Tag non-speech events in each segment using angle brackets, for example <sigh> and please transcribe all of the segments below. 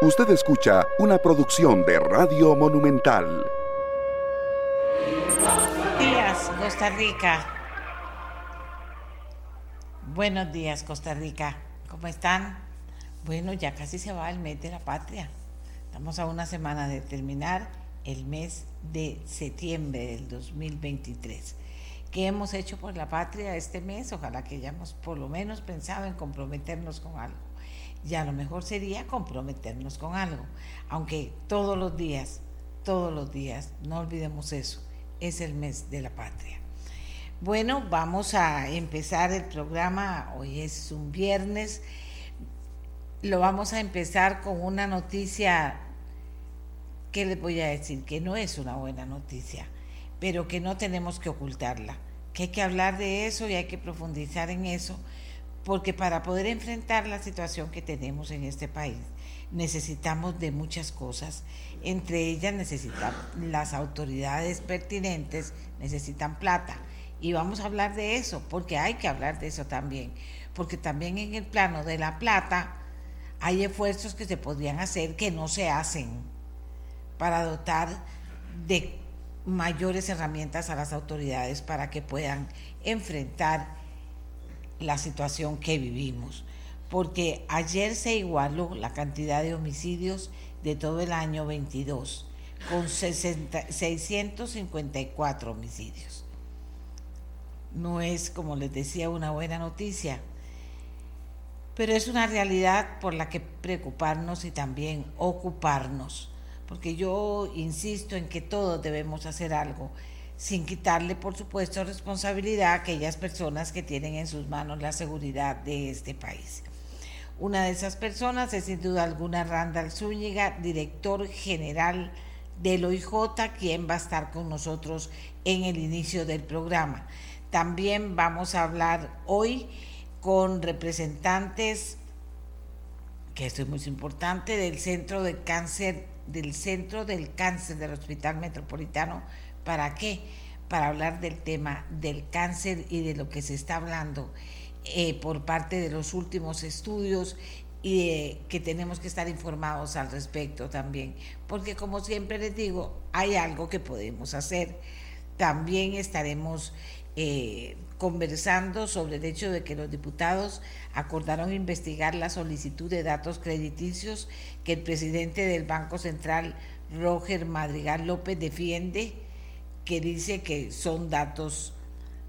Usted escucha una producción de Radio Monumental. Buenos días, Costa Rica. Buenos días, Costa Rica. ¿Cómo están? Bueno, ya casi se va el mes de la patria. Estamos a una semana de terminar el mes de septiembre del 2023. ¿Qué hemos hecho por la patria este mes? Ojalá que hayamos por lo menos pensado en comprometernos con algo ya lo mejor sería comprometernos con algo, aunque todos los días, todos los días, no olvidemos eso, es el mes de la patria. Bueno, vamos a empezar el programa, hoy es un viernes, lo vamos a empezar con una noticia que les voy a decir, que no es una buena noticia, pero que no tenemos que ocultarla, que hay que hablar de eso y hay que profundizar en eso porque para poder enfrentar la situación que tenemos en este país necesitamos de muchas cosas, entre ellas necesitamos las autoridades pertinentes, necesitan plata. Y vamos a hablar de eso, porque hay que hablar de eso también, porque también en el plano de la plata hay esfuerzos que se podrían hacer que no se hacen para dotar de mayores herramientas a las autoridades para que puedan enfrentar la situación que vivimos, porque ayer se igualó la cantidad de homicidios de todo el año 22, con 654 homicidios. No es, como les decía, una buena noticia, pero es una realidad por la que preocuparnos y también ocuparnos, porque yo insisto en que todos debemos hacer algo sin quitarle, por supuesto, responsabilidad a aquellas personas que tienen en sus manos la seguridad de este país. Una de esas personas es sin duda alguna Randall Zúñiga, director general del OIJ, quien va a estar con nosotros en el inicio del programa. También vamos a hablar hoy con representantes, que esto es muy importante, del Centro de Cáncer, del Centro del Cáncer del Hospital Metropolitano ¿Para qué? Para hablar del tema del cáncer y de lo que se está hablando eh, por parte de los últimos estudios y que tenemos que estar informados al respecto también, porque como siempre les digo, hay algo que podemos hacer. También estaremos eh, conversando sobre el hecho de que los diputados acordaron investigar la solicitud de datos crediticios que el presidente del Banco Central, Roger Madrigal López, defiende que dice que son datos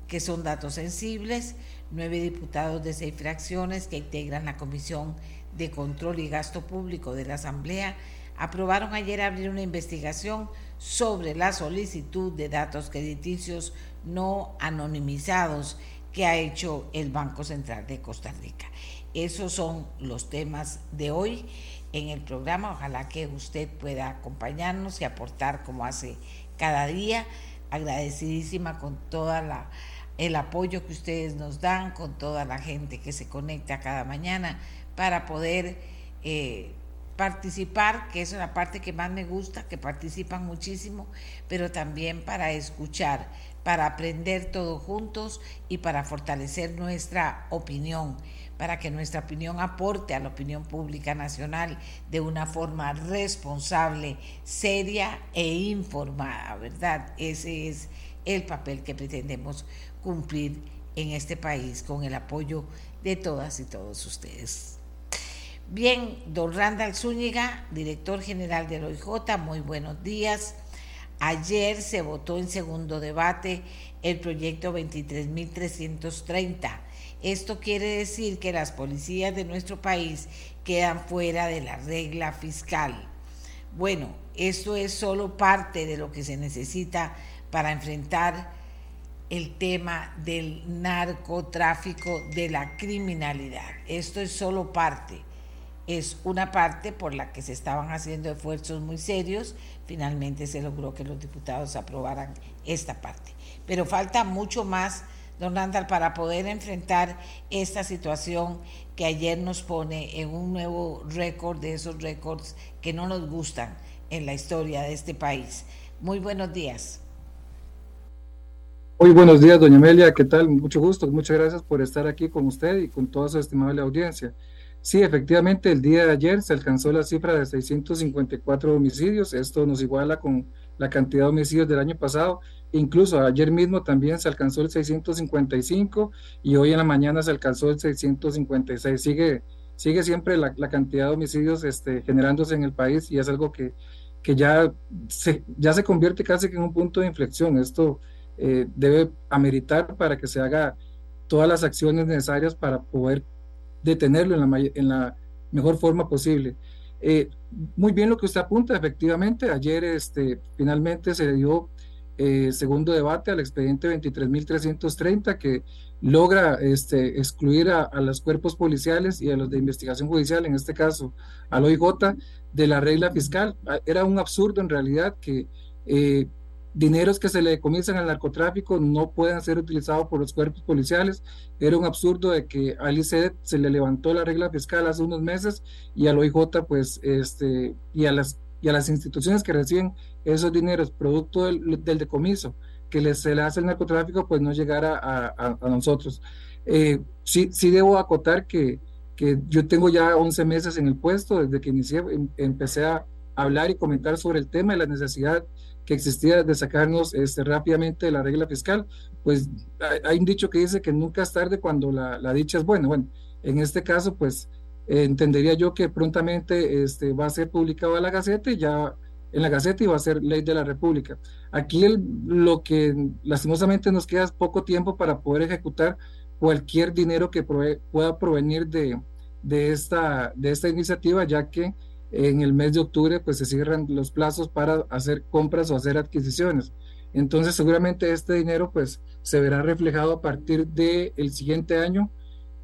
que son datos sensibles, nueve diputados de seis fracciones que integran la Comisión de Control y Gasto Público de la Asamblea aprobaron ayer abrir una investigación sobre la solicitud de datos crediticios no anonimizados que ha hecho el Banco Central de Costa Rica. Esos son los temas de hoy en el programa. Ojalá que usted pueda acompañarnos y aportar como hace cada día agradecidísima con toda el apoyo que ustedes nos dan, con toda la gente que se conecta cada mañana para poder eh, participar, que es la parte que más me gusta, que participan muchísimo, pero también para escuchar, para aprender todos juntos y para fortalecer nuestra opinión para que nuestra opinión aporte a la opinión pública nacional de una forma responsable, seria e informada, ¿verdad? Ese es el papel que pretendemos cumplir en este país con el apoyo de todas y todos ustedes. Bien, don Randall Zúñiga, director general del OIJ, muy buenos días. Ayer se votó en segundo debate el proyecto 23.330 esto quiere decir que las policías de nuestro país quedan fuera de la regla fiscal. Bueno, esto es solo parte de lo que se necesita para enfrentar el tema del narcotráfico, de la criminalidad. Esto es solo parte. Es una parte por la que se estaban haciendo esfuerzos muy serios. Finalmente se logró que los diputados aprobaran esta parte. Pero falta mucho más don Randall, para poder enfrentar esta situación que ayer nos pone en un nuevo récord de esos récords que no nos gustan en la historia de este país. Muy buenos días. Muy buenos días, doña Amelia, ¿qué tal? Mucho gusto, muchas gracias por estar aquí con usted y con toda su estimable audiencia. Sí, efectivamente, el día de ayer se alcanzó la cifra de 654 homicidios. Esto nos iguala con la cantidad de homicidios del año pasado. Incluso ayer mismo también se alcanzó el 655 y hoy en la mañana se alcanzó el 656. Sigue, sigue siempre la, cantidad de homicidios este, generándose en el país y es algo que, que ya, se, ya se convierte casi en un punto de inflexión. Esto eh, debe ameritar para que se haga todas las acciones necesarias para poder detenerlo en la, en la mejor forma posible. Eh, muy bien lo que usted apunta, efectivamente, ayer este, finalmente se dio eh, segundo debate al expediente 23.330 que logra este, excluir a, los cuerpos policiales y a los de investigación judicial, en este caso al OIJ, de la regla fiscal. Ah, era un absurdo en realidad que eh, dineros que se le decomisan al narcotráfico no puedan ser utilizados por los cuerpos policiales. Era un absurdo de que al ICED se le levantó la regla fiscal hace unos meses y al OIJ, pues, este, y a las, y a las instituciones que reciben esos dineros producto del, decomiso que se le hace el narcotráfico, pues no llegara a, nosotros. Eh, sí, sí debo acotar que, que yo tengo ya 11 meses en el puesto, desde que inicié, em, empecé a hablar y comentar sobre el tema y la necesidad que existía de sacarnos este, rápidamente de la regla fiscal, pues hay un dicho que dice que nunca es tarde cuando la, dicha es buena. Bueno, en este caso, pues entendería yo que prontamente este, va a ser publicado en la Gaceta y ya en la Gaceta y va a ser ley de la República. Aquí lo que lastimosamente nos queda es poco tiempo para poder ejecutar cualquier dinero que pueda provenir de, de, esta, de esta iniciativa, ya que en el mes de octubre pues se cierran los plazos para hacer compras o hacer adquisiciones. Entonces seguramente este dinero pues se verá reflejado a partir del el siguiente año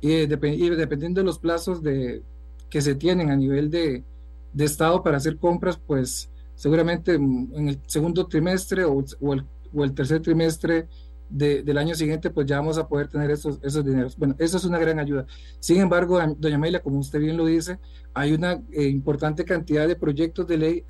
y, dependiendo de los plazos que se tienen a nivel de, Estado para hacer compras pues seguramente en el segundo trimestre o, el, tercer trimestre del año siguiente, pues ya vamos a poder tener esos, dineros. Bueno, eso es una gran ayuda. Sin embargo, doña Amelia, como usted bien lo dice, hay una eh, importante cantidad de proyectos de ley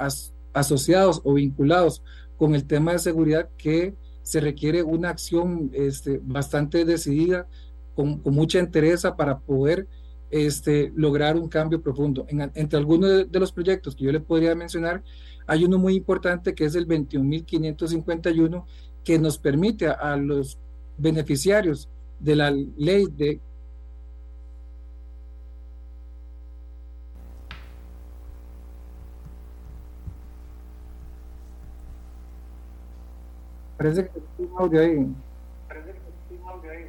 asociados o vinculados con el tema de seguridad que se requiere una acción este, bastante decidida, con, mucha entereza para poder este, lograr un cambio profundo. entre algunos de, los proyectos que yo le podría mencionar, hay uno muy importante que es el 21.551 que nos permite a, los beneficiarios de la ley de Parece que un audio ahí. Parece que un audio ahí.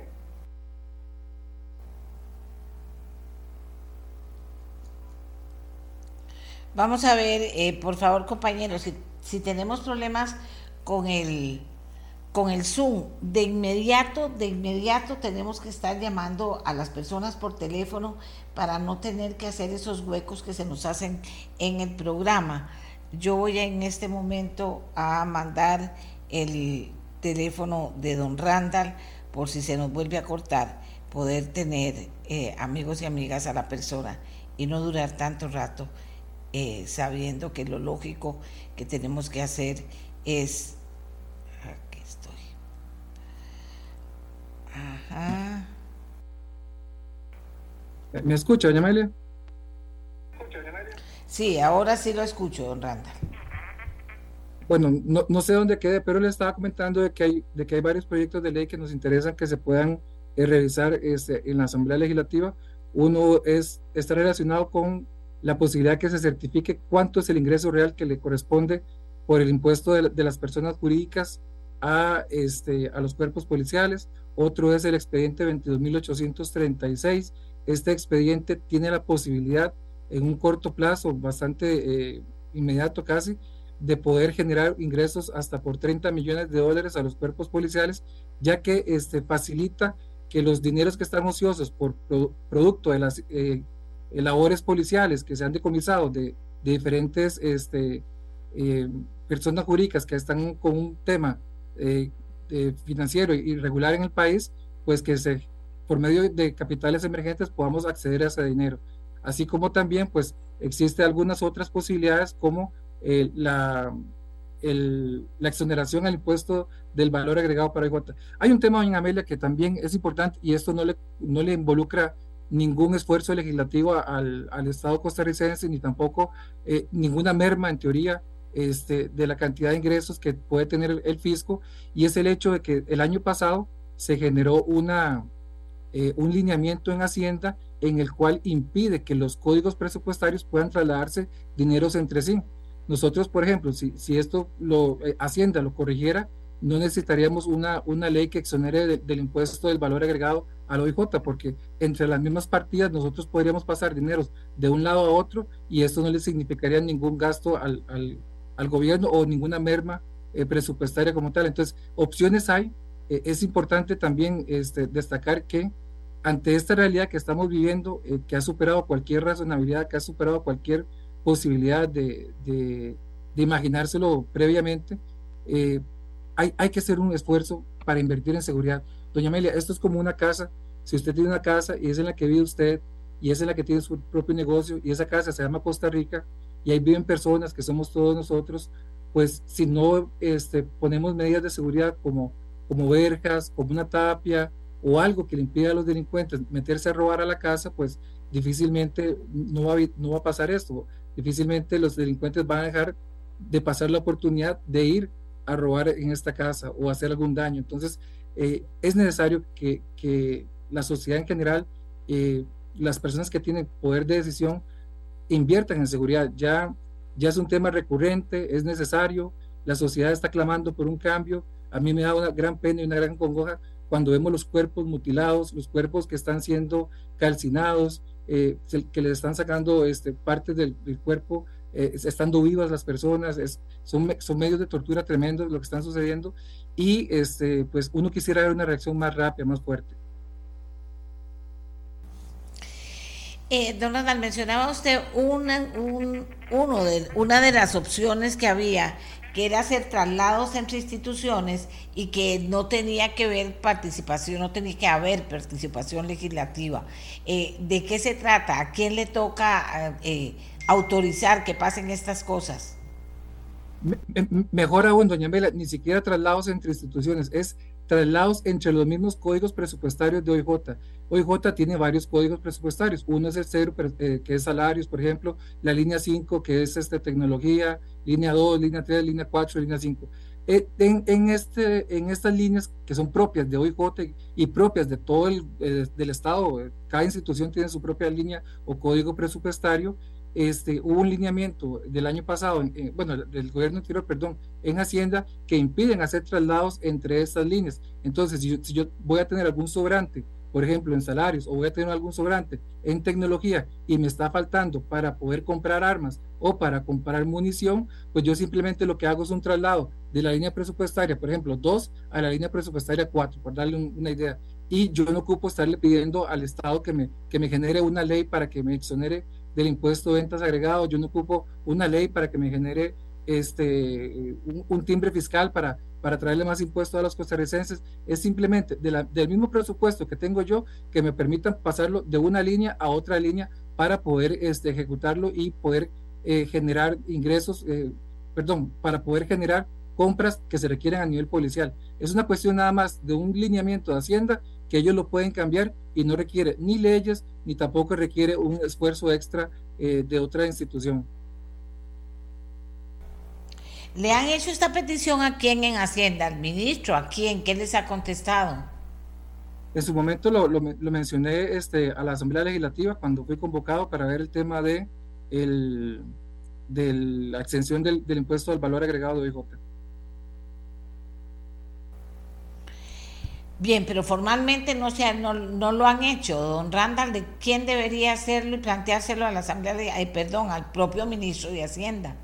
Vamos a ver, eh, por favor, compañeros, si, tenemos problemas con el con el Zoom, de inmediato, de inmediato tenemos que estar llamando a las personas por teléfono para no tener que hacer esos huecos que se nos hacen en el programa. Yo voy en este momento a mandar el teléfono de don Randall por si se nos vuelve a cortar, poder tener eh, amigos y amigas a la persona y no durar tanto rato eh, sabiendo que lo lógico que tenemos que hacer es ¿Me escucha, doña Amelia? Sí, ahora sí lo escucho, don Randall. Bueno, no, sé dónde quede, pero le estaba comentando de que, hay, de que hay varios proyectos de ley que nos interesan que se puedan eh, revisar este, en la Asamblea Legislativa. Uno es, está relacionado con la posibilidad que se certifique cuánto es el ingreso real que le corresponde por el impuesto de, las personas jurídicas a, este, a los cuerpos policiales otro es el expediente 22.836. Este expediente tiene la posibilidad en un corto plazo, bastante eh, inmediato casi, de poder generar ingresos hasta por 30 millones de dólares a los cuerpos policiales, ya que este, facilita que los dineros que están ociosos por producto de las eh, labores policiales que se han decomisado de, diferentes este, eh, personas jurídicas que están con un tema eh, financiero irregular en el país, pues que se, por medio de capitales emergentes podamos acceder a ese dinero. Así como también, pues, existe algunas otras posibilidades como eh, la, la exoneración al impuesto del valor agregado para IJ. Hay un tema, doña Amelia, que también es importante y esto no le, no le involucra ningún esfuerzo legislativo al, al Estado costarricense, ni tampoco eh, ninguna merma en teoría este, de la cantidad de ingresos que puede tener el, fisco, y es el hecho de que el año pasado se generó una, eh, un lineamiento en Hacienda en el cual impide que los códigos presupuestarios puedan trasladarse dineros entre sí. Nosotros, por ejemplo, si, si esto lo eh, Hacienda lo corrigiera, no necesitaríamos una, una ley que exonere del impuesto del valor agregado al OIJ, porque entre las mismas partidas nosotros podríamos pasar dineros de un lado a otro y esto no le significaría ningún gasto al, al, al gobierno o ninguna merma eh, presupuestaria como tal. Entonces, opciones hay. Eh, es importante también este, destacar que ante esta realidad que estamos viviendo, eh, que ha superado cualquier razonabilidad, que ha superado cualquier posibilidad de, de, de imaginárselo previamente, hay, que hacer un esfuerzo para invertir en seguridad. Doña Amelia, esto es como una casa. Si usted tiene una casa y es en la que vive usted y es en la que tiene su propio negocio y esa casa se llama Costa Rica y ahí viven personas que somos todos nosotros, pues si no este, ponemos medidas de seguridad como, verjas, como una tapia, o algo que le impida a los delincuentes meterse a robar a la casa, pues difícilmente no va a pasar esto. Difícilmente los delincuentes van a dejar de pasar la oportunidad de ir a robar en esta casa o hacer algún daño. Entonces, eh, es necesario que, que, la sociedad en general, eh, las personas que tienen poder de decisión, inviertan en seguridad. Ya, ya es un tema recurrente, es necesario, la sociedad está clamando por un cambio. A mí me da una gran pena y una gran congoja cuando vemos los cuerpos mutilados, los cuerpos que están siendo calcinados, eh, que les están sacando este, partes del, cuerpo, estando vivas las personas, son, medios de tortura tremendos lo que están sucediendo y este, pues uno quisiera ver una reacción más rápida, más fuerte. Eh, don Randall, mencionaba usted una, de, una de las opciones que había que era hacer traslados entre instituciones y que no tenía que ver participación, no tenía que haber participación legislativa. Eh, ¿De qué se trata? ¿A quién le toca eh, autorizar que pasen estas cosas? mejor aún, doña Mela, ni siquiera traslados entre instituciones, es traslados entre los mismos códigos presupuestarios de OIJ. OIJ tiene varios códigos presupuestarios. Uno es el cero, eh, que es salarios, por ejemplo, la línea 5, que es este, tecnología, línea 2, línea 3, línea 4, línea 5. Eh, este, en estas líneas que son propias de OIJ y propias de todo el eh, del Estado, cada institución tiene su propia línea o código presupuestario, este, hubo un lineamiento del año pasado, bueno, del gobierno anterior, perdón, en Hacienda, que impiden hacer traslados entre estas líneas. Entonces, si yo, voy a tener algún sobrante, por ejemplo, en salarios, o voy a tener algún sobrante en tecnología y me está faltando para poder comprar armas o para comprar munición, pues yo simplemente lo que hago es un traslado de la línea presupuestaria, por ejemplo, 2 a la línea presupuestaria 4, por darle una idea. Y yo no ocupo estarle pidiendo al Estado que me, que me genere una ley para que me exonere del impuesto de ventas agregados, yo no ocupo una ley para que me genere este, un, timbre fiscal para, para traerle más impuestos a los costarricenses, es simplemente de del mismo presupuesto que tengo yo que me permitan pasarlo de una línea a otra línea para poder este, ejecutarlo y poder eh, generar ingresos, eh, perdón, para poder generar compras que se requieren a nivel policial. Es una cuestión nada más de un lineamiento de Hacienda que ellos lo pueden cambiar y no requiere ni leyes ni tampoco requiere un esfuerzo extra eh, de otra institución. ¿Le han hecho esta petición a quién en Hacienda? ¿Al ministro? ¿A quién? ¿Qué les ha contestado? En su momento lo, lo, mencioné este, a la Asamblea Legislativa cuando fui convocado para ver el tema de, el, de la extensión del, del impuesto al valor agregado de IJ. Bien, pero formalmente no, se, no, no lo han hecho. Don Randall, ¿de quién debería hacerlo y planteárselo a la Asamblea de, perdón, al propio ministro de Hacienda?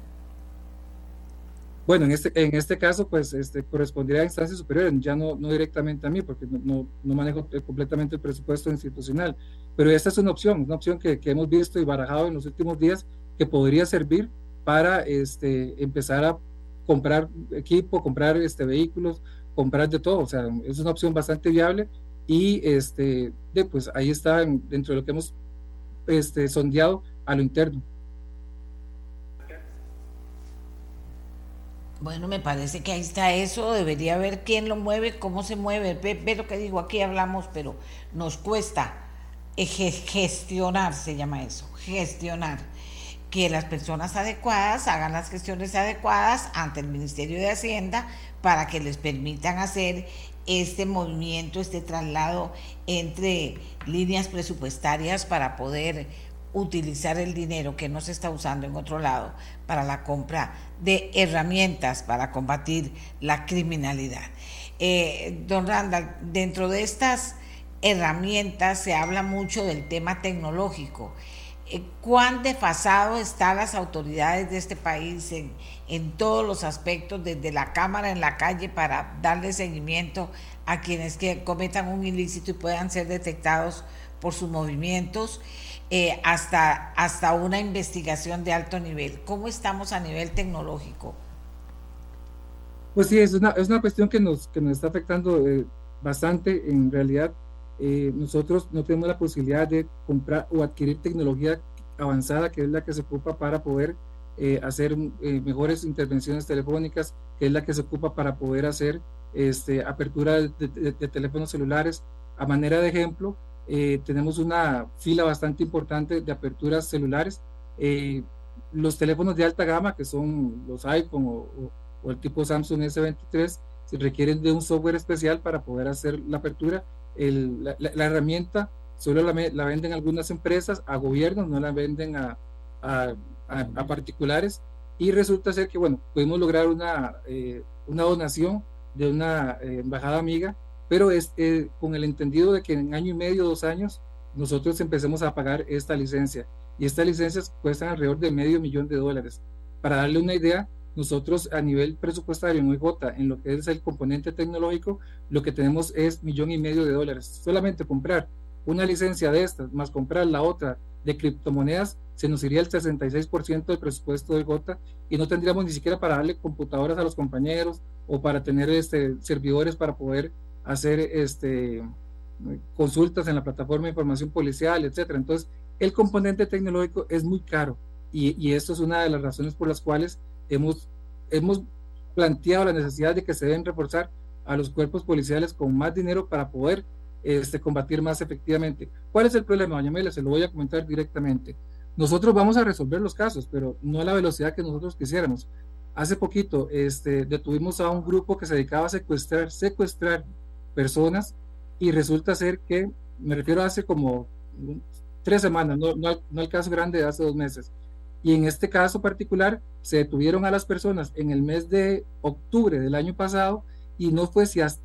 Bueno, en este, en este caso, pues este, correspondería a instancias superiores, ya no, no directamente a mí, porque no, no, manejo completamente el presupuesto institucional. Pero esta es una opción, una opción que, que, hemos visto y barajado en los últimos días que podría servir para este, empezar a comprar equipo, comprar este, vehículos, comprar de todo, o sea, es una opción bastante viable y este, de, pues ahí está dentro de lo que hemos este, sondeado a lo interno. Bueno, me parece que ahí está eso, debería ver quién lo mueve, cómo se mueve, ve, lo que digo, aquí hablamos, pero nos cuesta gestionar, se llama eso, gestionar que las personas adecuadas hagan las gestiones adecuadas ante el Ministerio de Hacienda para que les permitan hacer este movimiento, este traslado entre líneas presupuestarias para poder utilizar el dinero que no se está usando en otro lado para la compra de herramientas para combatir la criminalidad. Eh, don Randall, dentro de estas herramientas se habla mucho del tema tecnológico cuán desfasado están las autoridades de este país en, en, todos los aspectos, desde la Cámara en la calle para darle seguimiento a quienes que cometan un ilícito y puedan ser detectados por sus movimientos, eh, hasta, hasta una investigación de alto nivel. ¿Cómo estamos a nivel tecnológico? Pues sí, es una, es una cuestión que nos, que nos está afectando eh, bastante. En realidad, eh, nosotros no tenemos la posibilidad de comprar o adquirir tecnología avanzada, que es la que se ocupa para poder eh, hacer eh, mejores intervenciones telefónicas, que es la que se ocupa para poder hacer este, apertura de, teléfonos celulares. A manera de ejemplo, tenemos una fila bastante importante de aperturas celulares. los teléfonos de alta gama, que son los iPhone o, o el tipo Samsung S23, se requieren de un software especial para poder hacer la apertura la, herramienta solo la, venden algunas empresas a gobiernos, no la venden a, a, particulares. Y resulta ser que, bueno, pudimos lograr una, eh, una donación de una eh, embajada amiga, pero es eh, con el entendido de que en año y medio, dos años, nosotros empecemos a pagar esta licencia. Y estas licencias cuestan alrededor de medio millón de dólares. Para darle una idea, nosotros a nivel presupuestario en OIJ, en lo que es el componente tecnológico, lo que tenemos es millón y medio de dólares. Solamente comprar una licencia de estas, más comprar la otra de criptomonedas, se nos iría el 66% del presupuesto de OIJ y no tendríamos ni siquiera para darle computadoras a los compañeros o para tener este, servidores para poder hacer este, consultas en la plataforma de información policial, etcétera. Entonces, el componente tecnológico es muy caro y, y esto es una de las razones por las cuales hemos, hemos planteado la necesidad de que se deben reforzar a los cuerpos policiales con más dinero para poder este, combatir más efectivamente. ¿Cuál es el problema, doña Mela? Se lo voy a comentar directamente. Nosotros vamos a resolver los casos, pero no a la velocidad que nosotros quisiéramos. Hace poquito este, detuvimos a un grupo que se dedicaba a secuestrar, secuestrar personas y resulta ser que, me refiero a hace como tres semanas, no, no, no al caso grande de hace dos meses, y en este caso particular, se detuvieron a las personas en el mes de octubre del año pasado y no fue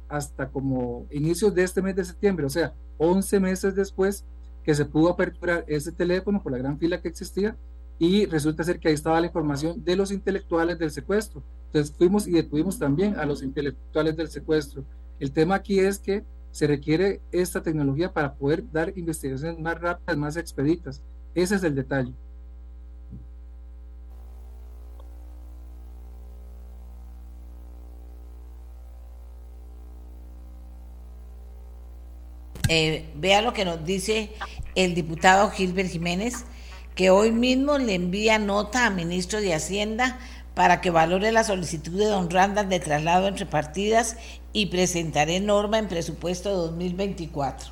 hasta, como inicios de este mes de septiembre, o sea, 11 meses después, que se pudo aperturar ese teléfono por la gran fila que existía y resulta ser que ahí estaba la información de los intelectuales del secuestro. Entonces fuimos y detuvimos también a los intelectuales del secuestro. El tema aquí es que se requiere esta tecnología para poder dar investigaciones más rápidas, más expeditas. Ese es el detalle. Eh, vea lo que nos dice el diputado Gilbert Jiménez, que hoy mismo le envía nota al ministro de Hacienda para que valore la solicitud de don Randall de traslado entre partidas y presentaré norma en presupuesto 2024.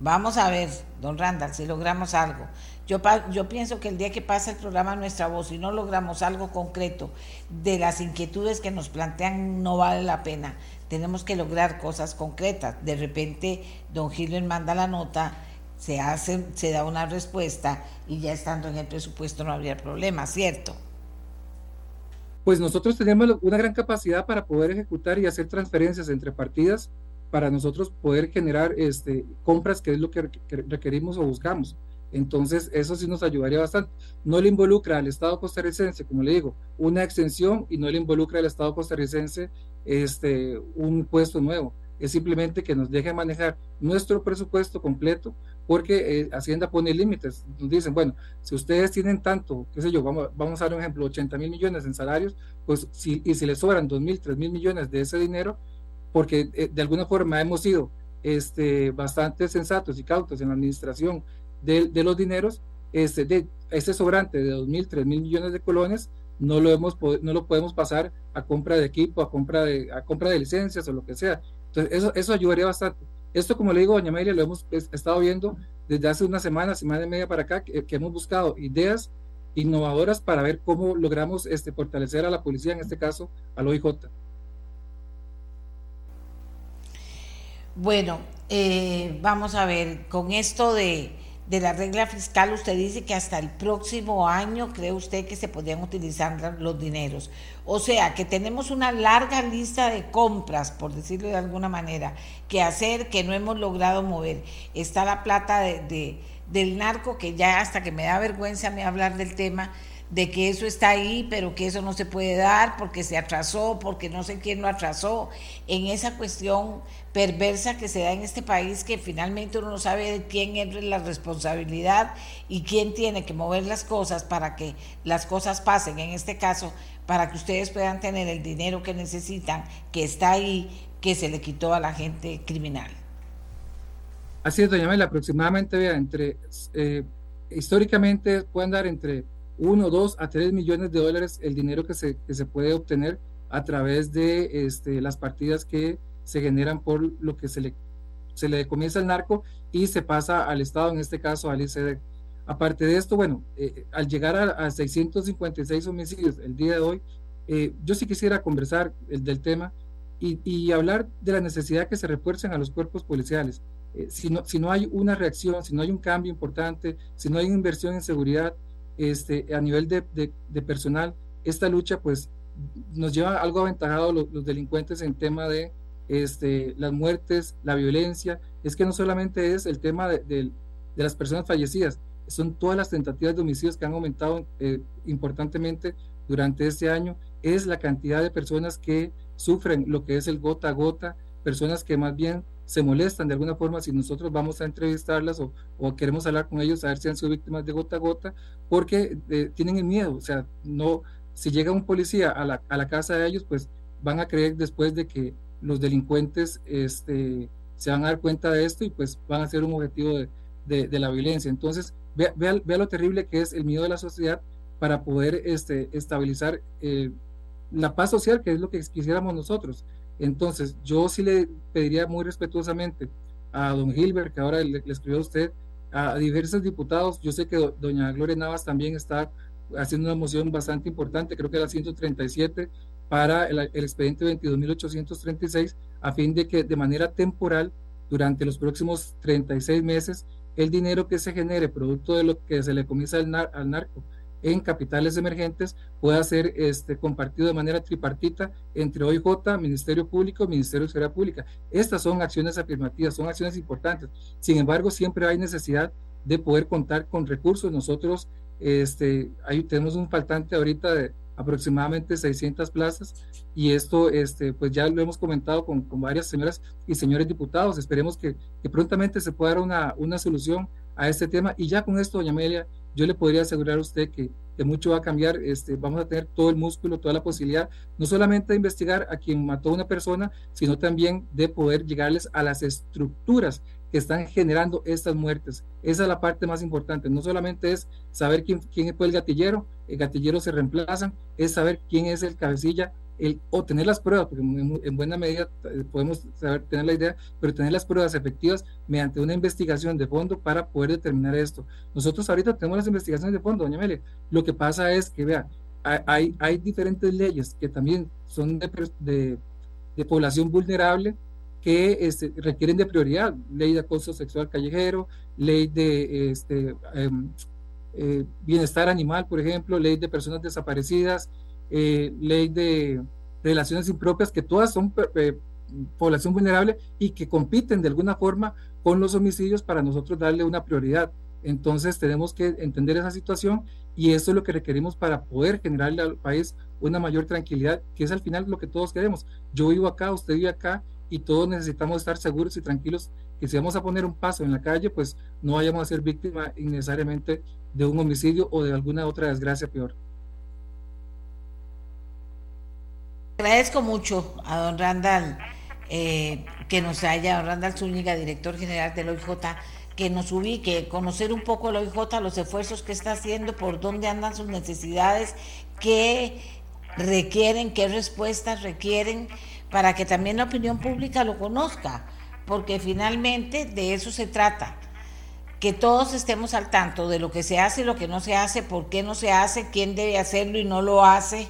Vamos a ver, don Randall, si logramos algo. Yo, yo pienso que el día que pasa el programa Nuestra Voz y no logramos algo concreto de las inquietudes que nos plantean, no vale la pena tenemos que lograr cosas concretas. De repente, don Gilbert manda la nota, se hace, se da una respuesta y ya estando en el presupuesto no habría problema, ¿cierto? Pues nosotros tenemos una gran capacidad para poder ejecutar y hacer transferencias entre partidas para nosotros poder generar este, compras, que es lo que requerimos o buscamos. Entonces, eso sí nos ayudaría bastante. No le involucra al Estado costarricense, como le digo, una extensión y no le involucra al Estado costarricense este, un puesto nuevo. Es simplemente que nos deje manejar nuestro presupuesto completo, porque eh, Hacienda pone límites. Nos dicen, bueno, si ustedes tienen tanto, qué sé yo, vamos, vamos a dar un ejemplo, 80 mil millones en salarios, pues si, y si les sobran 2 mil, 3 mil millones de ese dinero, porque eh, de alguna forma hemos sido este, bastante sensatos y cautos en la administración de, de los dineros, este, de, este sobrante de 2 mil, 3 mil millones de colones, no lo, hemos, no lo podemos pasar a compra de equipo, a compra de, a compra de licencias o lo que sea. Entonces, eso, eso ayudaría bastante. Esto, como le digo, doña Amelia, lo hemos estado viendo desde hace unas semanas, semana y media para acá, que, hemos buscado ideas innovadoras para ver cómo logramos este, fortalecer a la policía, en este caso al OIJ. Bueno, eh, vamos a ver, con esto de de la regla fiscal, usted dice que hasta el próximo año cree usted que se podrían utilizar los dineros. O sea, que tenemos una larga lista de compras, por decirlo de alguna manera, que hacer que no hemos logrado mover. Está la plata de, del narco, que ya hasta que me da vergüenza me hablar del tema, de que eso está ahí, pero que eso no se puede dar porque se atrasó, porque no sé quién lo atrasó, en esa cuestión perversa que se da en este país, que finalmente uno no sabe de quién es la responsabilidad y quién tiene que mover las cosas para que las cosas pasen, en este caso, para que ustedes puedan tener el dinero que necesitan, que está ahí, que se le quitó a la gente criminal. Así es, doña Mel, aproximadamente, vea, entre, eh, históricamente pueden dar entre 1, 2 a 3 millones de dólares el dinero que se, que se puede obtener a través de este, las partidas que se generan por lo que se le, se le comienza al narco y se pasa al Estado, en este caso al ICD. Aparte de esto, bueno, eh, al llegar a, 656 homicidios el día de hoy, eh, yo sí quisiera conversar el, del tema y, y, hablar de la necesidad que se refuercen a los cuerpos policiales. Eh, si, no, si no hay una reacción, si no hay un cambio importante, si no hay inversión en seguridad, este, a nivel de, personal, esta lucha pues nos lleva algo aventajado los, delincuentes en tema de este, las muertes, la violencia. Es que no solamente es el tema de, de, las personas fallecidas, son todas las tentativas de homicidios que han aumentado eh, importantemente durante este año, es la cantidad de personas que sufren lo que es el gota a gota, personas que más bien se molestan de alguna forma si nosotros vamos a entrevistarlas o, queremos hablar con ellos a ver si han sido víctimas de gota a gota, porque eh, tienen el miedo, o sea, no, si llega un policía a la, a la, casa de ellos, pues van a creer después de que los delincuentes este, se van a dar cuenta de esto y pues van a ser un objetivo de, de, la violencia. Entonces, vea, vea, lo terrible que es el miedo de la sociedad para poder este, estabilizar eh, la paz social, que es lo que quisiéramos nosotros. Entonces, yo sí le pediría muy respetuosamente a don Gilbert, que ahora le, escribió a usted, a diversos diputados, yo sé que doña Gloria Navas también está haciendo una moción bastante importante, creo que la 137, para el, expediente 22.836, a fin de que de manera temporal, durante los próximos 36 meses, el dinero que se genere producto de lo que se le comienza al, al narco en capitales emergentes pueda ser este, compartido de manera tripartita entre OIJ, Ministerio Público, Ministerio de Seguridad Pública. Estas son acciones afirmativas, son acciones importantes. Sin embargo, siempre hay necesidad de poder contar con recursos. Nosotros este, ahí tenemos un faltante ahorita de aproximadamente 600 plazas y esto este, pues ya lo hemos comentado con, con varias señoras y señores diputados. Esperemos que, que prontamente se pueda dar una, una solución a este tema y ya con esto, doña Amelia, yo le podría asegurar a usted que, que, mucho va a cambiar, este, vamos a tener todo el músculo, toda la posibilidad, no solamente de investigar a quien mató a una persona, sino también de poder llegarles a las estructuras que están generando estas muertes. Esa es la parte más importante, no solamente es saber quién, quién fue el gatillero, el gatillero se reemplazan, es saber quién es el cabecilla el, o tener las pruebas, porque en, buena medida eh, podemos saber, tener la idea, pero tener las pruebas efectivas mediante una investigación de fondo para poder determinar esto. Nosotros ahorita tenemos las investigaciones de fondo, doña Mele. Lo que pasa es que, vean, hay, hay diferentes leyes que también son de, de, población vulnerable que este, requieren de prioridad. Ley de acoso sexual callejero, ley de este, em, eh, bienestar animal, por ejemplo, ley de personas desaparecidas, eh, ley de relaciones impropias, que todas son población vulnerable y que compiten de alguna forma con los homicidios para nosotros darle una prioridad. Entonces tenemos que entender esa situación y eso es lo que requerimos para poder generarle al país una mayor tranquilidad, que es al final lo que todos queremos. Yo vivo acá, usted vive acá y todos necesitamos estar seguros y tranquilos que si vamos a poner un paso en la calle, pues no vayamos a ser víctima innecesariamente de un homicidio o de alguna otra desgracia peor. Agradezco mucho a don Randall eh, que nos haya, don Randall Zúñiga, director general del OIJ, que nos ubique, conocer un poco el OIJ, los esfuerzos que está haciendo, por dónde andan sus necesidades, qué requieren, qué respuestas requieren, para que también la opinión pública lo conozca porque finalmente de eso se trata que todos estemos al tanto de lo que se hace y lo que no se hace, por qué no se hace, quién debe hacerlo y no lo hace.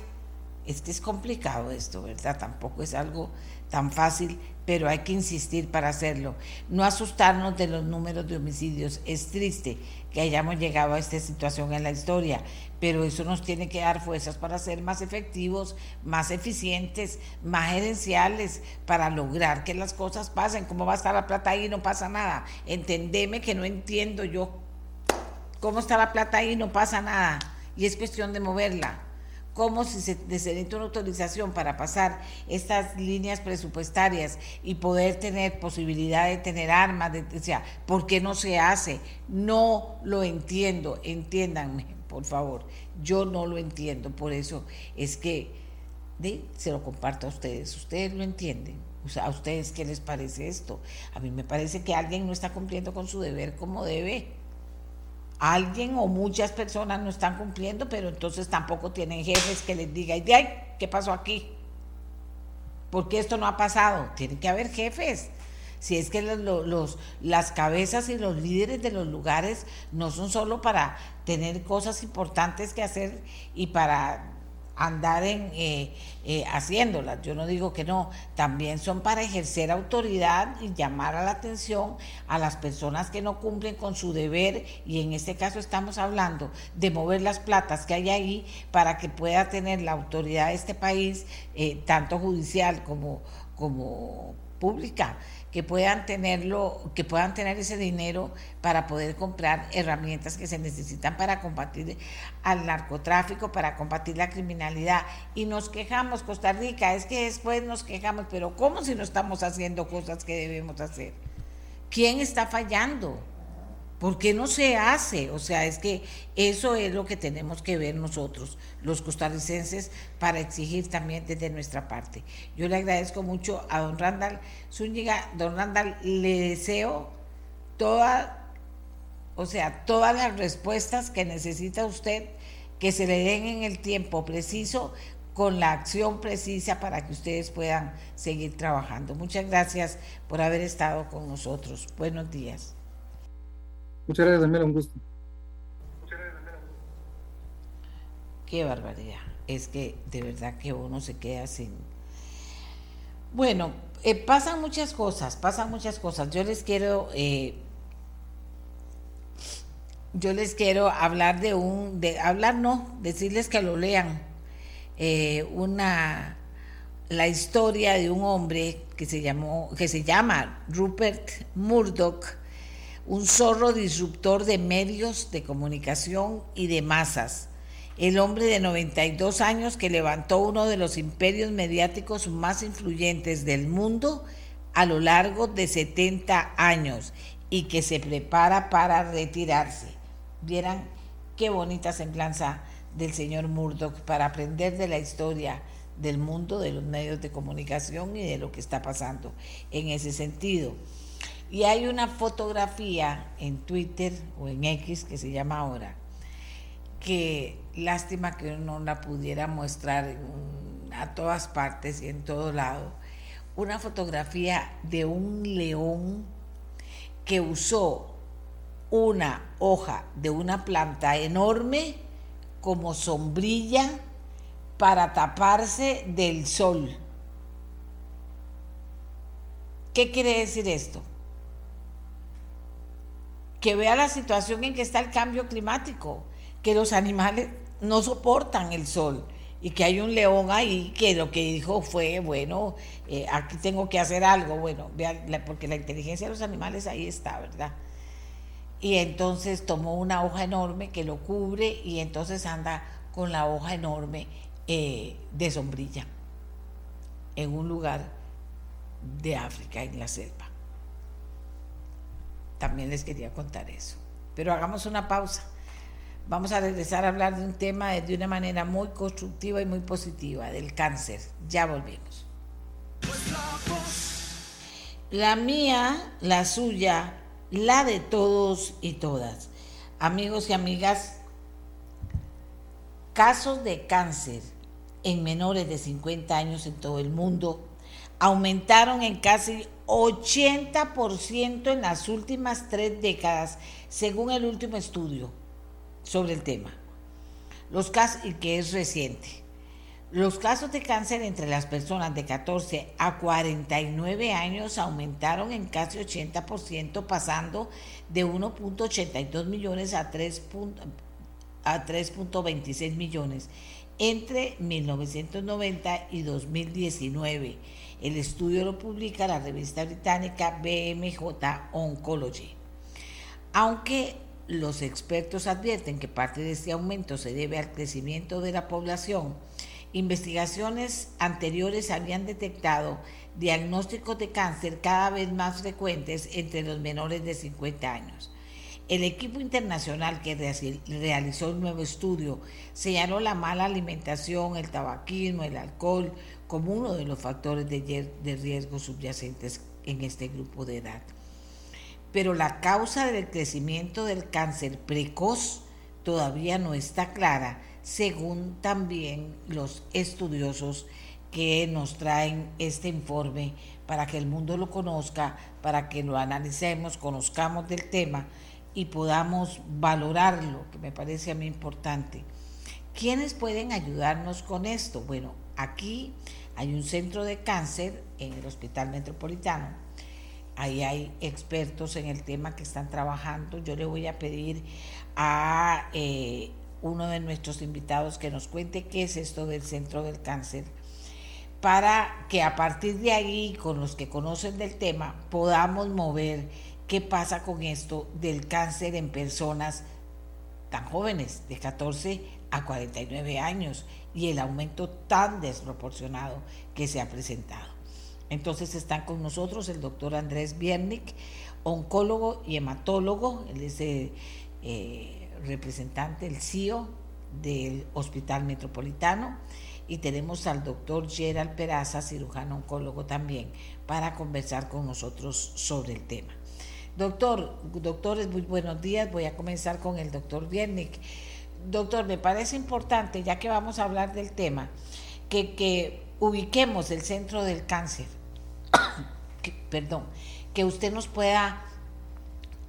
Es que es complicado esto, ¿verdad? Tampoco es algo tan fácil, pero hay que insistir para hacerlo. No asustarnos de los números de homicidios. Es triste que hayamos llegado a esta situación en la historia, pero eso nos tiene que dar fuerzas para ser más efectivos, más eficientes, más gerenciales, para lograr que las cosas pasen. ¿Cómo va a estar la plata ahí y no pasa nada? Entendeme que no entiendo yo cómo está la plata ahí y no pasa nada. Y es cuestión de moverla cómo si se necesita una autorización para pasar estas líneas presupuestarias y poder tener posibilidad de tener armas, de, o sea, ¿por qué no se hace? No lo entiendo, entiéndanme, por favor, yo no lo entiendo, por eso es que se lo comparto a ustedes, ustedes lo entienden. ¿A ustedes qué les parece esto? A mí me parece que alguien no está cumpliendo con su deber como debe alguien o muchas personas no están cumpliendo, pero entonces tampoco tienen jefes que les digan, ay, ¿qué pasó aquí? ¿Por qué esto no ha pasado? Tiene que haber jefes. Si es que los, las cabezas y los líderes de los lugares no son solo para tener cosas importantes que hacer y para andar en, eh, eh, haciéndolas. Yo no digo que no, también son para ejercer autoridad y llamar a la atención a las personas que no cumplen con su deber y en este caso estamos hablando de mover las platas que hay ahí para que pueda tener la autoridad de este país, eh, tanto judicial como, como pública, que puedan tenerlo, que puedan tener ese dinero para poder comprar herramientas que se necesitan para combatir al narcotráfico, para combatir la criminalidad. Y nos quejamos, Costa Rica, es que después nos quejamos, pero ¿cómo si no estamos haciendo cosas que debemos hacer? ¿Quién está fallando? ¿Por qué no se hace? O sea, es que eso es lo que tenemos que ver nosotros, los costarricenses, para exigir también desde nuestra parte. Yo le agradezco mucho a don Randall Zúñiga. Don Randall, le deseo toda, o sea, todas las respuestas que necesita usted, que se le den en el tiempo preciso, con la acción precisa para que ustedes puedan seguir trabajando. Muchas gracias por haber estado con nosotros. Buenos días. Muchas gracias, Daniela, un gusto. Qué barbaridad. Es que de verdad que uno se queda sin... Bueno, eh, pasan muchas cosas, pasan muchas cosas. Yo les quiero... Eh, yo les quiero hablar de un... De, hablar no, decirles que lo lean. Eh, una la historia de un hombre que se llamó que se llama Rupert Murdoch un zorro disruptor de medios de comunicación y de masas, el hombre de 92 años que levantó uno de los imperios mediáticos más influyentes del mundo a lo largo de 70 años y que se prepara para retirarse. Vieran qué bonita semblanza del señor Murdoch para aprender de la historia del mundo de los medios de comunicación y de lo que está pasando en ese sentido. Y hay una fotografía en Twitter o en X que se llama ahora, que lástima que no la pudiera mostrar a todas partes y en todo lado. Una fotografía de un león que usó una hoja de una planta enorme como sombrilla para taparse del sol. ¿Qué quiere decir esto? Que vea la situación en que está el cambio climático, que los animales no soportan el sol y que hay un león ahí que lo que dijo fue, bueno, eh, aquí tengo que hacer algo, bueno, porque la inteligencia de los animales ahí está, ¿verdad? Y entonces tomó una hoja enorme que lo cubre y entonces anda con la hoja enorme eh, de sombrilla en un lugar de África, en la selva. También les quería contar eso. Pero hagamos una pausa. Vamos a regresar a hablar de un tema de una manera muy constructiva y muy positiva, del cáncer. Ya volvemos. La mía, la suya, la de todos y todas. Amigos y amigas, casos de cáncer en menores de 50 años en todo el mundo aumentaron en casi 80% en las últimas tres décadas, según el último estudio sobre el tema. Los casos, y que es reciente. Los casos de cáncer entre las personas de 14 a 49 años aumentaron en casi 80%, pasando de 1.82 millones a 3.26 millones entre 1990 y 2019. El estudio lo publica la revista británica BMJ Oncology. Aunque los expertos advierten que parte de este aumento se debe al crecimiento de la población, investigaciones anteriores habían detectado diagnósticos de cáncer cada vez más frecuentes entre los menores de 50 años. El equipo internacional que realizó el nuevo estudio señaló la mala alimentación, el tabaquismo, el alcohol como uno de los factores de, riesgo subyacentes en este grupo de edad. Pero la causa del crecimiento del cáncer precoz todavía no está clara, según también los estudiosos que nos traen este informe para que el mundo lo conozca, para que lo analicemos, conozcamos del tema y podamos valorarlo, que me parece a mí importante. ¿Quiénes pueden ayudarnos con esto? Bueno, aquí hay un centro de cáncer en el Hospital Metropolitano. Ahí hay expertos en el tema que están trabajando. Yo le voy a pedir a eh, uno de nuestros invitados que nos cuente qué es esto del centro del cáncer para que a partir de ahí, con los que conocen del tema, podamos mover qué pasa con esto del cáncer en personas tan jóvenes, de 14 a 49 años, y el aumento tan desproporcionado que se ha presentado. Entonces están con nosotros el doctor Andrés Biernik, oncólogo y hematólogo, él es el, eh, representante, el CEO del Hospital Metropolitano, y tenemos al doctor Gerald Peraza, cirujano oncólogo también, para conversar con nosotros sobre el tema. Doctor, doctores, muy buenos días. Voy a comenzar con el doctor Viernik. Doctor, me parece importante, ya que vamos a hablar del tema, que, ubiquemos el centro del cáncer. <coughs> perdón, que usted nos pueda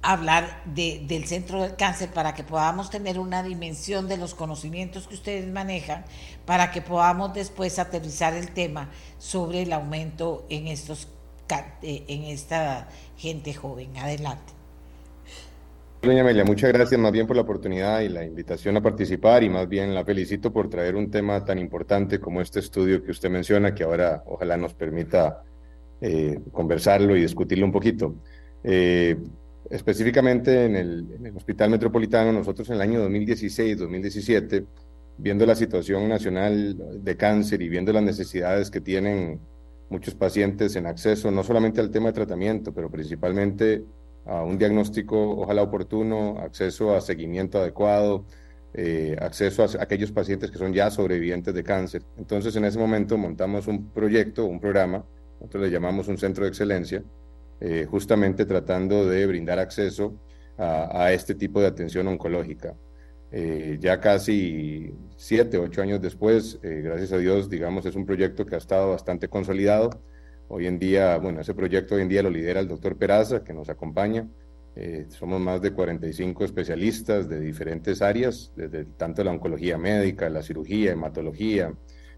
hablar del centro del cáncer para que podamos tener una dimensión de los conocimientos que ustedes manejan, para que podamos después aterrizar el tema sobre el aumento en estos eh, en esta gente joven. Adelante. Doña Amelia, muchas gracias más bien por la oportunidad y la invitación a participar y más bien la felicito por traer un tema tan importante como este estudio que usted menciona, que ahora ojalá nos permita eh, conversarlo y discutirlo un poquito. Eh, específicamente en el, en el, Hospital Metropolitano, nosotros en el año 2016-2017, viendo la situación nacional de cáncer y viendo las necesidades que tienen muchos pacientes en acceso no solamente al tema de tratamiento, pero principalmente a un diagnóstico ojalá oportuno, acceso a seguimiento adecuado, eh, acceso a aquellos pacientes que son ya sobrevivientes de cáncer. Entonces en ese momento montamos un proyecto, un programa, nosotros le llamamos un centro de excelencia, eh, justamente tratando de brindar acceso a, a este tipo de atención oncológica. Eh, ya casi siete, ocho años después, eh, gracias a Dios, digamos, es un proyecto que ha estado bastante consolidado. Hoy en día, bueno, ese proyecto hoy en día lo lidera el doctor Peraza, que nos acompaña. Eh, somos más de 45 especialistas de diferentes áreas, desde tanto la oncología médica, la cirugía, hematología,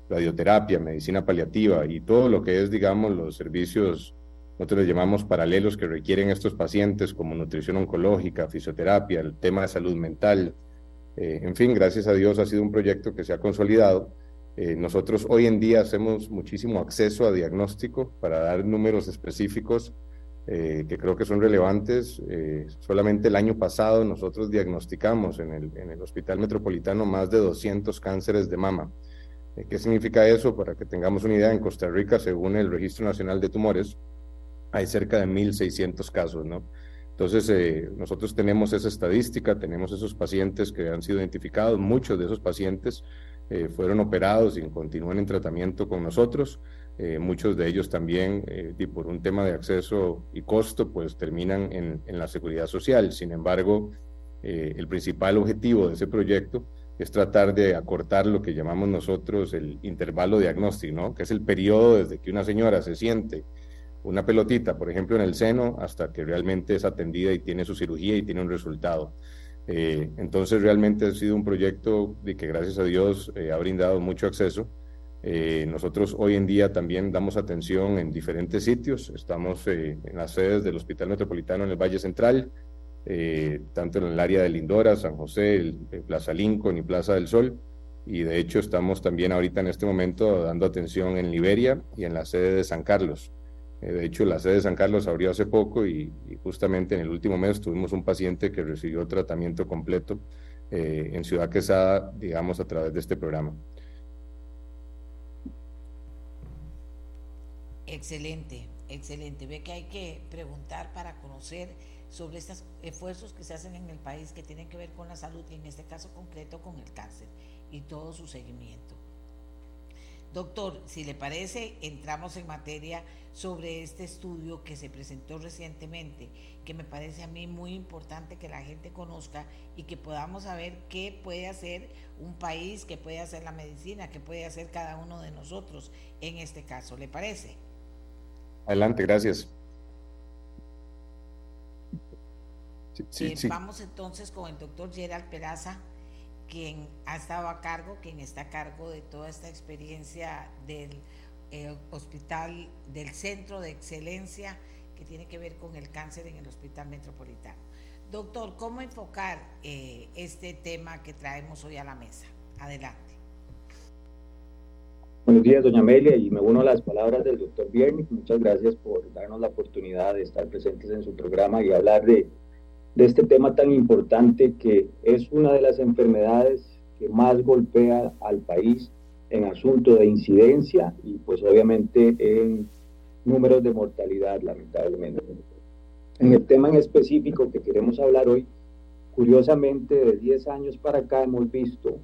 radioterapia, medicina paliativa y todo lo que es, digamos, los servicios, nosotros les llamamos paralelos que requieren estos pacientes, como nutrición oncológica, fisioterapia, el tema de salud mental, eh, en fin, gracias a Dios ha sido un proyecto que se ha consolidado. Eh, nosotros hoy en día hacemos muchísimo acceso a diagnóstico para dar números específicos eh, que creo que son relevantes. solamente el año pasado nosotros diagnosticamos en el, en el, Hospital Metropolitano más de 200 cánceres de mama. ¿Qué significa eso? Para que tengamos una idea, en Costa Rica, según el Registro Nacional de Tumores, hay cerca de 1.600 casos, ¿no? Entonces, eh, nosotros tenemos esa estadística, tenemos esos pacientes que han sido identificados, muchos de esos pacientes eh, fueron operados y continúan en tratamiento con nosotros. Eh, muchos de ellos también, y por un tema de acceso y costo, pues terminan en, la seguridad social. Sin embargo, el principal objetivo de ese proyecto es tratar de acortar lo que llamamos nosotros el intervalo diagnóstico, que es el periodo desde que una señora se siente una pelotita, por ejemplo, en el seno, hasta que realmente es atendida y tiene su cirugía y tiene un resultado. Eh, entonces realmente ha sido un proyecto de que gracias a Dios eh, ha brindado mucho acceso. Eh, nosotros hoy en día también damos atención en diferentes sitios. Estamos en las sedes del Hospital Metropolitano en el Valle Central, tanto en el área de Lindora, San José, Plaza Lincoln y Plaza del Sol. Y de hecho estamos también ahorita en este momento dando atención en Liberia y en la sede de San Carlos. Eh, de hecho, la sede de San Carlos abrió hace poco y, justamente en el último mes tuvimos un paciente que recibió tratamiento completo eh, en Ciudad Quesada, digamos, a través de este programa. Excelente, excelente. Ve que hay que preguntar para conocer sobre estos esfuerzos que se hacen en el país que tienen que ver con la salud y en este caso concreto con el cáncer y todo su seguimiento. Doctor, si le parece, entramos en materia sobre este estudio que se presentó recientemente, que me parece a mí muy importante que la gente conozca y que podamos saber qué puede hacer un país, qué puede hacer la medicina, qué puede hacer cada uno de nosotros en este caso. ¿Le parece? Adelante, gracias. Sí, eh, Vamos entonces con el doctor Gerald Peraza quien ha estado a cargo, quien está a cargo de toda esta experiencia del eh, hospital, del centro de excelencia que tiene que ver con el cáncer en el hospital metropolitano. Doctor, ¿cómo enfocar eh, este tema que traemos hoy a la mesa? Adelante. Buenos días, doña Amelia, y me uno a las palabras del doctor Viernes. Muchas gracias por darnos la oportunidad de estar presentes en su programa y hablar de de este tema tan importante que es una de las enfermedades que más golpea al país en asunto de incidencia y pues obviamente en números de mortalidad, lamentablemente. En el tema en específico que queremos hablar hoy, curiosamente de 10 años para acá hemos visto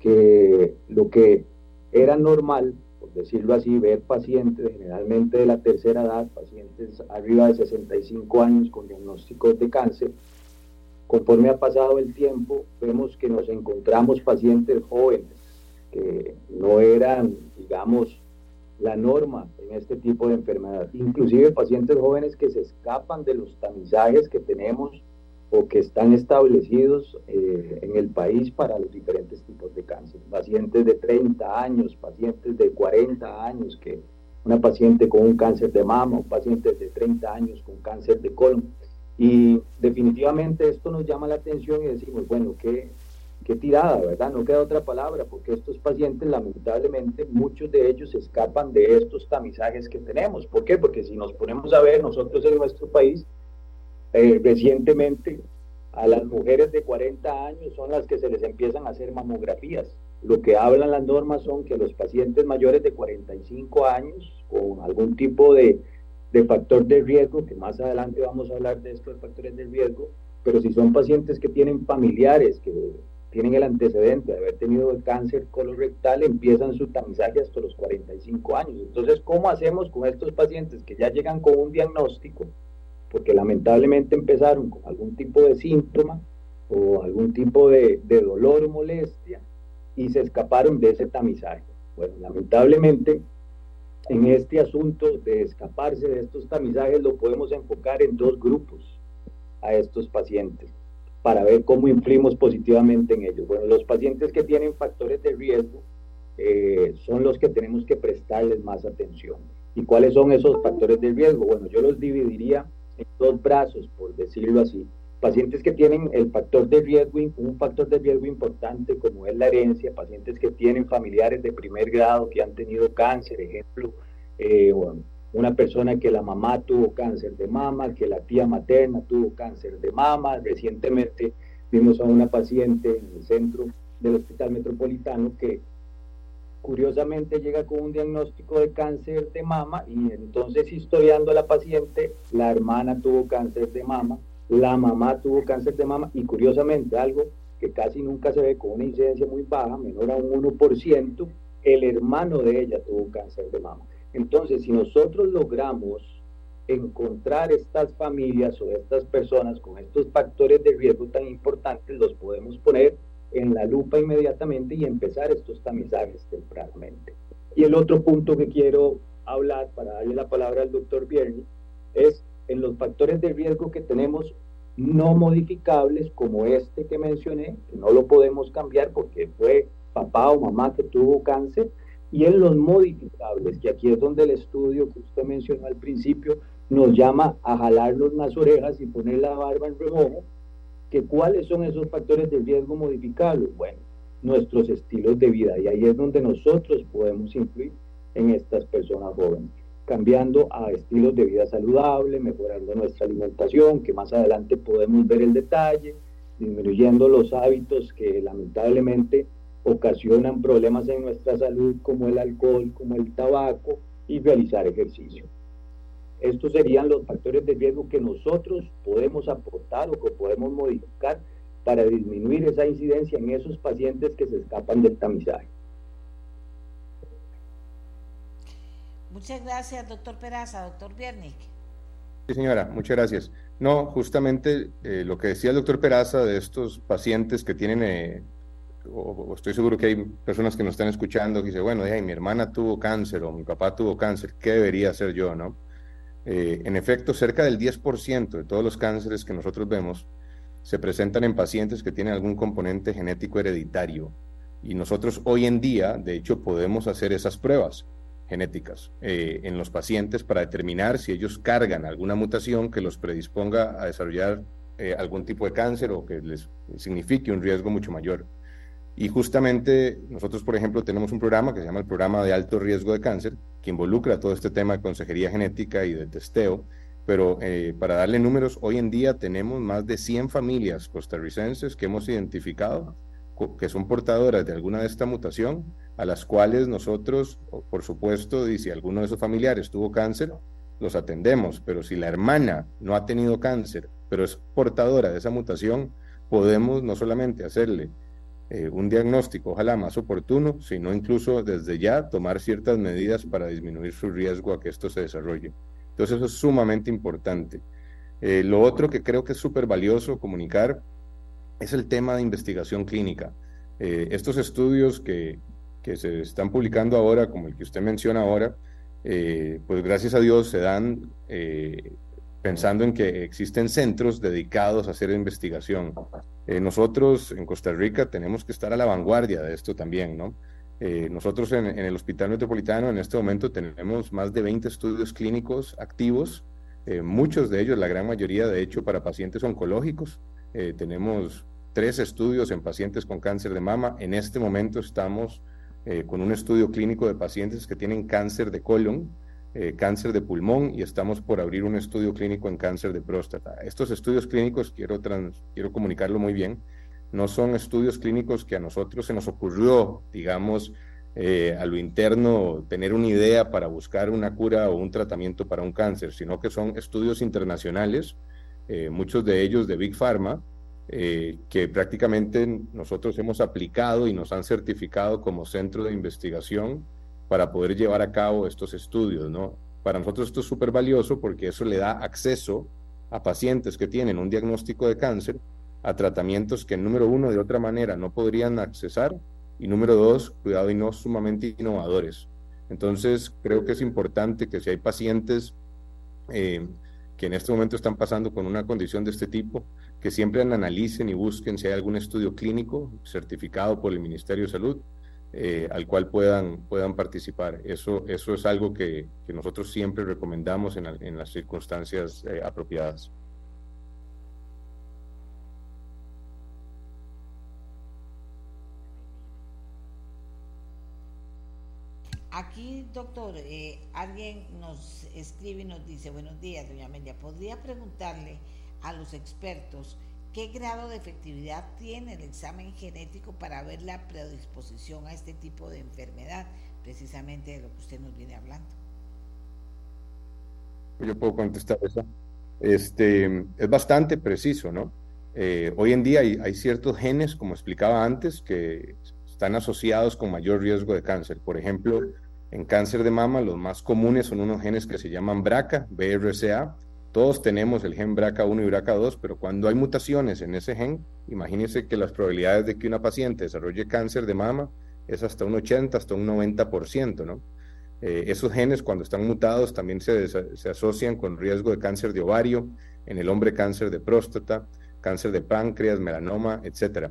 que lo que era normal, decirlo así, ver pacientes generalmente de la tercera edad, pacientes arriba de 65 años con diagnósticos de cáncer, Conforme ha pasado el tiempo, vemos que nos encontramos pacientes jóvenes que no eran, digamos, la norma en este tipo de enfermedad. Inclusive pacientes jóvenes que se escapan de los tamizajes que tenemos o que están establecidos eh, en el país para los diferentes tipos de cáncer. Pacientes de 30 años, pacientes de 40 años, que una paciente con un cáncer de mama, pacientes de 30 años con cáncer de colon. Y definitivamente esto nos llama la atención y decimos, bueno, qué, qué tirada, ¿verdad? No queda otra palabra, porque estos pacientes, lamentablemente, muchos de ellos escapan de estos tamizajes que tenemos. ¿Por qué? Porque si nos ponemos a ver, nosotros en nuestro país, eh, recientemente, a las mujeres de 40 años son las que se les empiezan a hacer mamografías. Lo que hablan las normas son que los pacientes mayores de 45 años, con algún tipo de de factor de riesgo, que más adelante vamos a hablar de esto de factores de riesgo, pero si son pacientes que tienen familiares, que tienen el antecedente de haber tenido cáncer colorectal, empiezan su tamizaje hasta los 45 años. Entonces, ¿cómo hacemos con estos pacientes que ya llegan con un diagnóstico? Porque lamentablemente empezaron con algún tipo de síntoma o algún tipo de, de dolor o molestia y se escaparon de ese tamizaje. Bueno, lamentablemente en este asunto de escaparse de estos tamizajes lo podemos enfocar en dos grupos a estos pacientes para ver cómo influimos positivamente en ellos. Bueno, los pacientes que tienen factores de riesgo eh, son los que tenemos que prestarles más atención. ¿Y cuáles son esos factores de riesgo? Bueno, yo los dividiría en dos brazos, por decirlo así. Pacientes que tienen el factor de riesgo, un factor de riesgo importante como es la herencia, pacientes que tienen familiares de primer grado que han tenido cáncer, ejemplo, eh, una persona que la mamá tuvo cáncer de mama, que la tía materna tuvo cáncer de mama. Recientemente vimos a una paciente en el centro del Hospital Metropolitano que curiosamente llega con un diagnóstico de cáncer de mama y entonces historiando a la paciente, la hermana tuvo cáncer de mama, la mamá tuvo cáncer de mama y curiosamente algo que casi nunca se ve con una incidencia muy baja, menor a un 1%, el hermano de ella tuvo cáncer de mama. Entonces, si nosotros logramos encontrar estas familias o estas personas con estos factores de riesgo tan importantes, los podemos poner en la lupa inmediatamente y empezar estos tamizajes tempranamente. Y el otro punto que quiero hablar, para darle la palabra al doctor Bierni, es en los factores de riesgo que tenemos no modificables como este que mencioné, que no lo podemos cambiar porque fue papá o mamá que tuvo cáncer, y en los modificables, que aquí es donde el estudio que usted mencionó al principio nos llama a jalarnos las orejas y poner la barba en remojo, que cuáles son esos factores de riesgo modificables. Bueno, nuestros estilos de vida, y ahí es donde nosotros podemos influir en estas personas jóvenes, cambiando a estilos de vida saludable, mejorando nuestra alimentación, que más adelante podemos ver el detalle, disminuyendo los hábitos que lamentablemente ocasionan problemas en nuestra salud como el alcohol, como el tabaco y realizar ejercicio. Estos serían los factores de riesgo que nosotros podemos aportar o que podemos modificar para disminuir esa incidencia en esos pacientes que se escapan del tamizaje. Muchas gracias, doctor Peraza. Doctor Biernik. Sí, señora, muchas gracias. No, justamente eh, lo que decía el doctor Peraza de estos pacientes que tienen, eh, o, estoy seguro que hay personas que nos están escuchando que dicen, bueno, mi hermana tuvo cáncer o mi papá tuvo cáncer, ¿qué debería hacer yo, no? Eh, en efecto, cerca del 10% de todos los cánceres que nosotros vemos se presentan en pacientes que tienen algún componente genético hereditario. Y nosotros hoy en día, de hecho, podemos hacer esas pruebas genéticas eh, en los pacientes para determinar si ellos cargan alguna mutación que los predisponga a desarrollar eh, algún tipo de cáncer o que les signifique un riesgo mucho mayor. Y justamente nosotros, por ejemplo, tenemos un programa que se llama el Programa de Alto Riesgo de Cáncer, involucra todo este tema de consejería genética y de testeo. Pero eh, para darle números, hoy en día tenemos más de 100 familias costarricenses que hemos identificado que son portadoras de alguna de esta mutación, a las cuales nosotros, por supuesto, y si alguno de esos familiares tuvo cáncer, los atendemos, pero si la hermana no ha tenido cáncer, pero es portadora de esa mutación, podemos no solamente hacerle eh, un diagnóstico, ojalá más oportuno, sino incluso desde ya tomar ciertas medidas para disminuir su riesgo a que esto se desarrolle. Entonces eso es sumamente importante. Eh, lo otro que creo que es súper valioso comunicar es el tema de investigación clínica. Eh, estos estudios que, que, se están publicando ahora, como el que usted menciona ahora, pues gracias a Dios se dan pensando en que existen centros dedicados a hacer investigación. nosotros en Costa Rica tenemos que estar a la vanguardia de esto también, ¿no? nosotros en, el Hospital Metropolitano en este momento tenemos más de 20 estudios clínicos activos, muchos de ellos, la gran mayoría de hecho, para pacientes oncológicos. tenemos tres estudios en pacientes con cáncer de mama. En este momento estamos eh, con un estudio clínico de pacientes que tienen cáncer de colon, eh, cáncer de pulmón y estamos por abrir un estudio clínico en cáncer de próstata. Estos estudios clínicos, quiero, quiero comunicarlo muy bien, no son estudios clínicos que a nosotros se nos ocurrió, digamos, eh, a lo interno tener una idea para buscar una cura o un tratamiento para un cáncer, sino que son estudios internacionales, muchos de ellos de Big Pharma, eh, que prácticamente nosotros hemos aplicado y nos han certificado como centro de investigación para poder llevar a cabo estos estudios, ¿no? Para nosotros esto es súper valioso porque eso le da acceso a pacientes que tienen un diagnóstico de cáncer a tratamientos que, número uno, de otra manera no podrían accesar y, número dos, cuidado y no sumamente innovadores. Entonces, creo que es importante que si hay pacientes eh, que en este momento están pasando con una condición de este tipo, que siempre analicen y busquen si hay algún estudio clínico certificado por el Ministerio de Salud eh, al cual puedan, puedan participar. Eso, eso es algo que, que nosotros siempre recomendamos en, en las circunstancias eh, apropiadas. Aquí, doctor, eh, alguien nos escribe y nos dice, buenos días, doña Amelia, ¿podría preguntarle a los expertos qué grado de efectividad tiene el examen genético para ver la predisposición a este tipo de enfermedad, precisamente de lo que usted nos viene hablando. Yo puedo contestar eso. Este, es bastante preciso, ¿no? Eh, hoy en día hay, hay, ciertos genes, como explicaba antes, que están asociados con mayor riesgo de cáncer. Por ejemplo, en cáncer de mama, los más comunes son unos genes que se llaman BRCA, BRCA, todos tenemos el gen BRCA1 y BRCA2, pero cuando hay mutaciones en ese gen, imagínense que las probabilidades de que una paciente desarrolle cáncer de mama es hasta un 80, hasta un 90%, ¿no? Eh, esos genes cuando están mutados también se, se, asocian con riesgo de cáncer de ovario, en el hombre cáncer de próstata, cáncer de páncreas, melanoma, etc.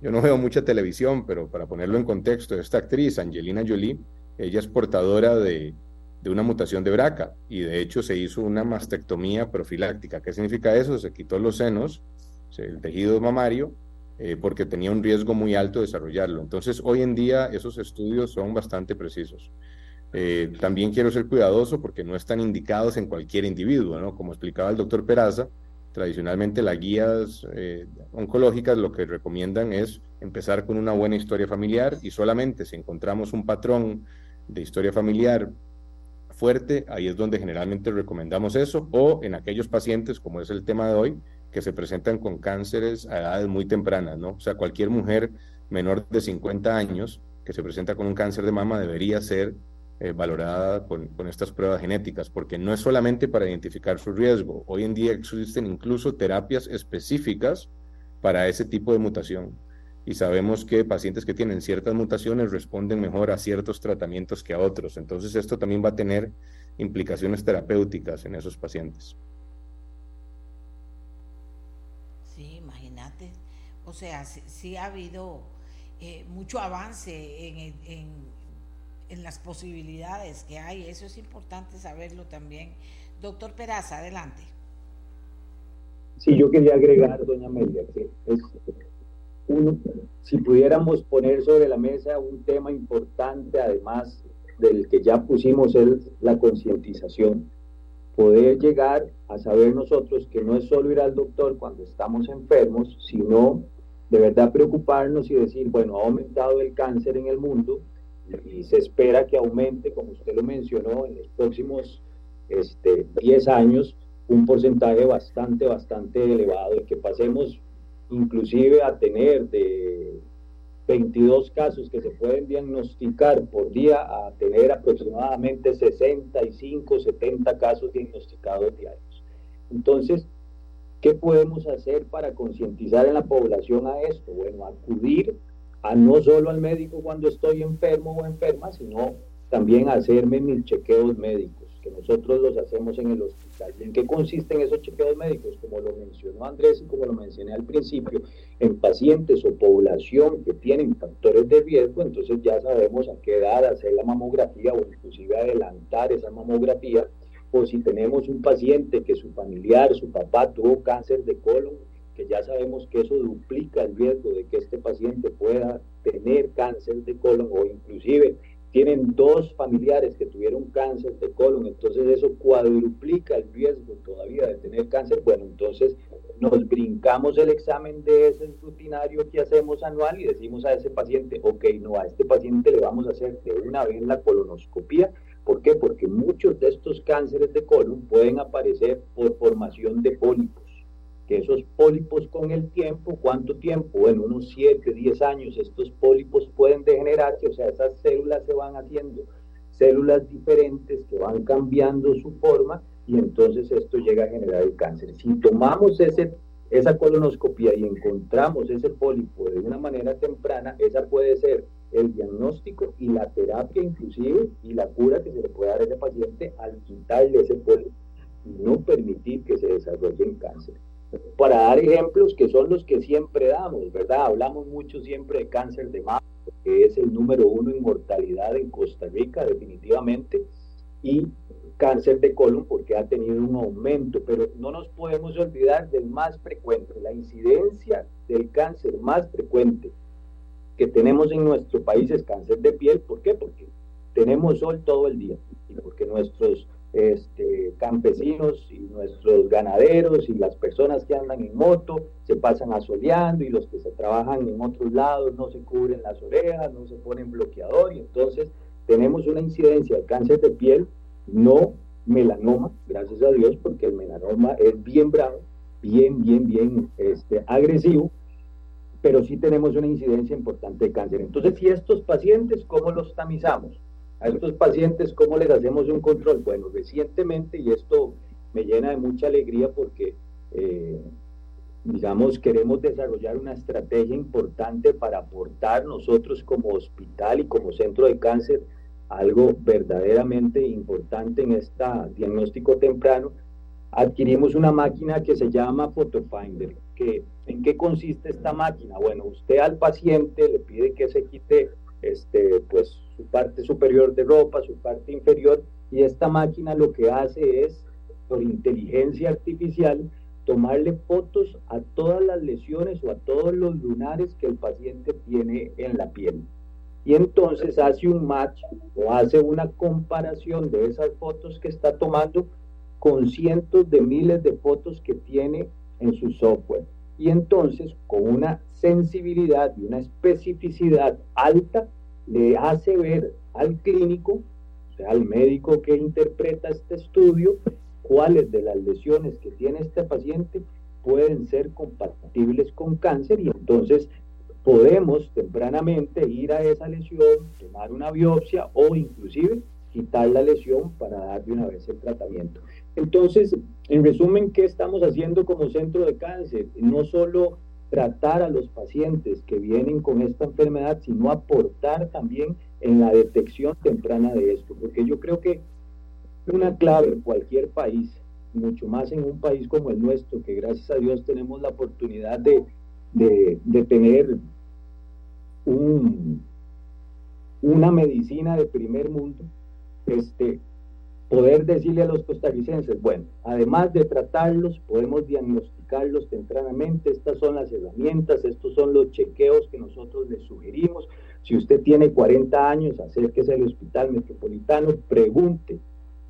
Yo no veo mucha televisión, pero para ponerlo en contexto, esta actriz, Angelina Jolie, ella es portadora de, de una mutación de BRCA y de hecho se hizo una mastectomía profiláctica. ¿Qué significa eso? Se quitó los senos, el tejido mamario, eh, porque tenía un riesgo muy alto de desarrollarlo. Entonces, hoy en día esos estudios son bastante precisos. Eh, también quiero ser cuidadoso porque no están indicados en cualquier individuo, ¿no? Como explicaba el doctor Peraza, tradicionalmente las guías eh, oncológicas lo que recomiendan es empezar con una buena historia familiar y solamente si encontramos un patrón de historia familiar fuerte, ahí es donde generalmente recomendamos eso, o en aquellos pacientes, como es el tema de hoy, que se presentan con cánceres a edades muy tempranas, ¿no? O sea, cualquier mujer menor de 50 años que se presenta con un cáncer de mama debería ser eh, valorada con, con, estas pruebas genéticas, porque no es solamente para identificar su riesgo. Hoy en día existen incluso terapias específicas para ese tipo de mutación. Y sabemos que pacientes que tienen ciertas mutaciones responden mejor a ciertos tratamientos que a otros. Entonces esto también va a tener implicaciones terapéuticas en esos pacientes. O sea, sí, ha habido eh, mucho avance en, en, las posibilidades que hay. Eso es importante saberlo también. Doctor Peraza, adelante. Sí, yo quería agregar, doña Amelia, que es uno, si pudiéramos poner sobre la mesa un tema importante, además del que ya pusimos, es la concientización. Poder llegar a saber nosotros que no es solo ir al doctor cuando estamos enfermos, sino de verdad preocuparnos y decir, bueno, ha aumentado el cáncer en el mundo y se espera que aumente, como usted lo mencionó, en los próximos este, 10 años un porcentaje bastante, bastante elevado. Y que pasemos inclusive a tener de 22 casos que se pueden diagnosticar por día a tener aproximadamente 65, 70 casos diagnosticados diarios. Entonces, ¿Qué podemos hacer para concientizar en la población a esto? Bueno, acudir a no solo al médico cuando estoy enfermo o enferma, sino también hacerme mis chequeos médicos, nosotros los hacemos en el hospital. ¿Y en qué consisten esos chequeos médicos? Como lo mencionó Andrés y como lo mencioné al principio, en pacientes o población que tienen factores de riesgo, entonces ya sabemos a qué edad hacer la mamografía o inclusive adelantar esa mamografía o si tenemos un paciente que su familiar, su papá tuvo cáncer de colon, que ya sabemos que eso duplica el riesgo de que este paciente pueda tener cáncer de colon o inclusive tienen dos familiares que tuvieron cáncer de colon, entonces eso cuadruplica el riesgo todavía de tener cáncer, bueno, entonces nos brincamos el examen de ese rutinario que hacemos anual y decimos a ese paciente, ok, no, a este paciente le vamos a hacer de una vez la colonoscopia ¿Por qué? Porque muchos de estos cánceres de colon pueden aparecer por formación de pólipos, que esos pólipos con el tiempo, ¿cuánto tiempo? En unos 7, 10 años estos pólipos pueden degenerarse, o sea, esas células se van haciendo células diferentes que van cambiando su forma y entonces esto llega a generar el cáncer. Si tomamos ese esa colonoscopia y encontramos ese pólipo de una manera temprana, esa puede ser el diagnóstico y la terapia inclusive y la cura que se le puede dar a ese paciente al quitarle ese pólipo y no permitir que se desarrolle en cáncer. Para dar ejemplos que son los que siempre damos, ¿verdad? Hablamos mucho siempre de cáncer de mama, que es el número uno en mortalidad en Costa Rica, definitivamente, y cáncer de colon porque ha tenido un aumento, pero no nos podemos olvidar del más frecuente, la incidencia del cáncer más frecuente que tenemos en nuestro país es cáncer de piel. ¿Por qué? Porque tenemos sol todo el día y porque nuestros este, campesinos y nuestros ganaderos y las personas que andan en moto se pasan asoleando y los que se trabajan en otros lados no se cubren las orejas, no se ponen bloqueador y entonces tenemos una incidencia de cáncer de piel no melanoma, gracias a Dios, porque el melanoma es bien bravo, bien, bien, bien este, agresivo, pero sí tenemos una incidencia importante de cáncer. Entonces, si estos pacientes, ¿cómo los tamizamos? A estos pacientes, ¿cómo les hacemos un control? Bueno, recientemente, y esto me llena de mucha alegría porque, eh, digamos, queremos desarrollar una estrategia importante para aportar nosotros como hospital y como centro de cáncer algo verdaderamente importante en este diagnóstico temprano, adquirimos una máquina que se llama PhotoFinder. Que, ¿En qué consiste esta máquina? Bueno, usted al paciente le pide que se quite este, pues, su parte superior de ropa, su parte inferior, y esta máquina lo que hace es, por inteligencia artificial, tomarle fotos a todas las lesiones o a todos los lunares que el paciente tiene en la piel. Y entonces hace un match o hace una comparación de esas fotos que está tomando con cientos de miles de fotos que tiene en su software. Y entonces, con una sensibilidad y una especificidad alta, le hace ver al clínico, o sea, al médico que interpreta este estudio, cuáles de las lesiones que tiene este paciente pueden ser compatibles con cáncer y entonces podemos tempranamente ir a esa lesión, tomar una biopsia o inclusive quitar la lesión para dar de una vez el tratamiento. Entonces, en resumen, ¿qué estamos haciendo como centro de cáncer? No solo tratar a los pacientes que vienen con esta enfermedad, sino aportar también en la detección temprana de esto, porque yo creo que una clave en cualquier país, mucho más en un país como el nuestro, que gracias a Dios tenemos la oportunidad de, de, tener un, una medicina de primer mundo, este, poder decirle a los costarricenses, bueno, además de tratarlos, podemos diagnosticarlos tempranamente, estas son las herramientas, estos son los chequeos que nosotros les sugerimos. Si usted tiene 40 años, acérquese al Hospital Metropolitano, pregunte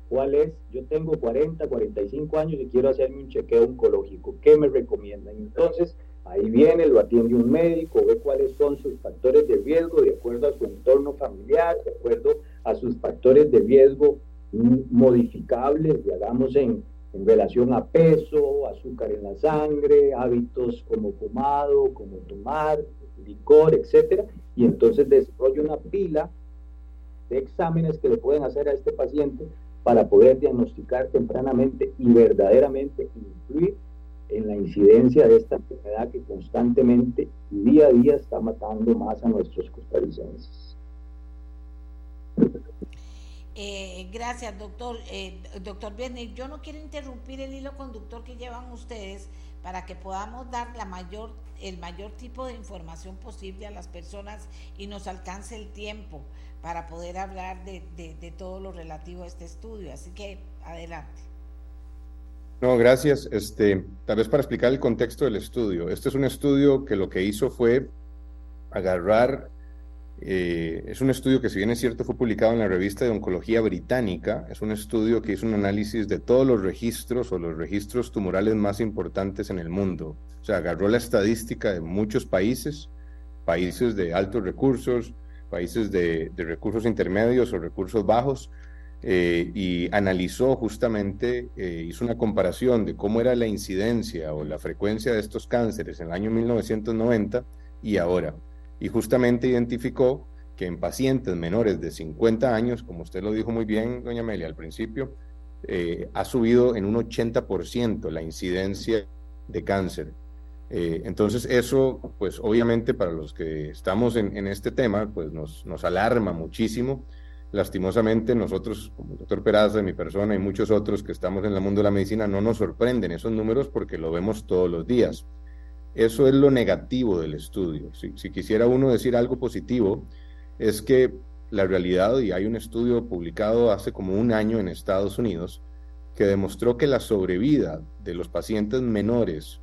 cuál es, yo tengo 40, 45 años y quiero hacerme un chequeo oncológico, ¿qué me recomiendan? Entonces, ahí viene, lo atiende un médico, ve cuáles son sus factores de riesgo de acuerdo a su entorno familiar, de acuerdo a sus factores de riesgo modificables, digamos, en, en relación a peso, azúcar en la sangre, hábitos como fumado, como tomar, licor, etcétera, y entonces desarrolla una pila de exámenes que le pueden hacer a este paciente para poder diagnosticar tempranamente y verdaderamente influir en la incidencia de esta enfermedad que constantemente, día a día, está matando más a nuestros costarricenses. Eh, gracias, doctor. Eh, doctor Viernes, yo no quiero interrumpir el hilo conductor que llevan ustedes para que podamos dar la mayor, el mayor tipo de información posible a las personas y nos alcance el tiempo para poder hablar de, de todo lo relativo a este estudio. Así que adelante. No, gracias. Este, tal vez para explicar el contexto del estudio. Este es un estudio que lo que hizo fue agarrar eh, es un estudio que si bien es cierto fue publicado en la revista de Oncología Británica, es un estudio que hizo un análisis de todos los registros o los registros tumorales más importantes en el mundo. O sea, agarró la estadística de muchos países, países de altos recursos, países de, recursos intermedios o recursos bajos, eh, y analizó justamente, eh, hizo una comparación de cómo era la incidencia o la frecuencia de estos cánceres en el año 1990 y ahora y justamente identificó que en pacientes menores de 50 años, como usted lo dijo muy bien, doña Amelia, al principio, eh, ha subido en un 80% la incidencia de cáncer. Eh, entonces eso, pues obviamente para los que estamos en, este tema, pues nos, nos, alarma muchísimo. Lastimosamente nosotros, como el doctor Peraza, mi persona y muchos otros que estamos en el mundo de la medicina, no nos sorprenden esos números porque lo vemos todos los días. Eso es lo negativo del estudio. Si, quisiera uno decir algo positivo, es que la realidad, y hay un estudio publicado hace como un año en Estados Unidos, que demostró que la sobrevida de los pacientes menores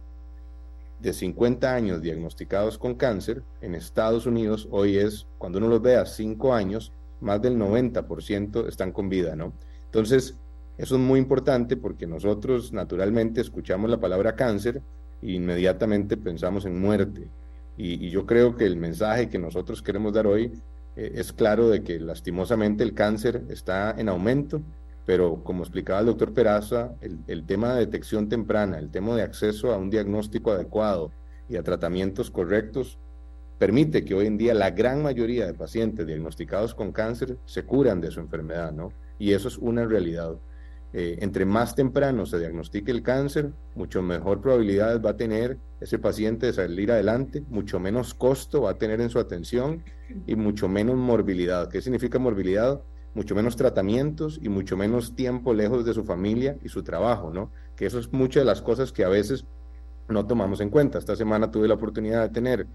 de 50 años diagnosticados con cáncer en Estados Unidos hoy es, cuando uno los ve a 5 años, más del 90% están con vida, ¿no? Entonces, eso es muy importante porque nosotros naturalmente escuchamos la palabra cáncer inmediatamente pensamos en muerte. Y, yo creo que el mensaje que nosotros queremos dar hoy eh, es claro de que lastimosamente el cáncer está en aumento, pero como explicaba el doctor Peraza, el, el tema de detección temprana, el tema de acceso a un diagnóstico adecuado y a tratamientos correctos, permite que hoy en día la gran mayoría de pacientes diagnosticados con cáncer se curan de su enfermedad, ¿no? Y eso es una realidad. Eh, entre más temprano se diagnostique el cáncer, mucho mejor probabilidad va a tener ese paciente de salir adelante, mucho menos costo va a tener en su atención y mucho menos morbilidad. ¿Qué significa morbilidad? mucho menos tratamientos y mucho menos tiempo lejos de su familia y su trabajo, ¿no? Que eso es muchas de las cosas que a veces no tomamos en cuenta. Esta semana tuve la oportunidad de tener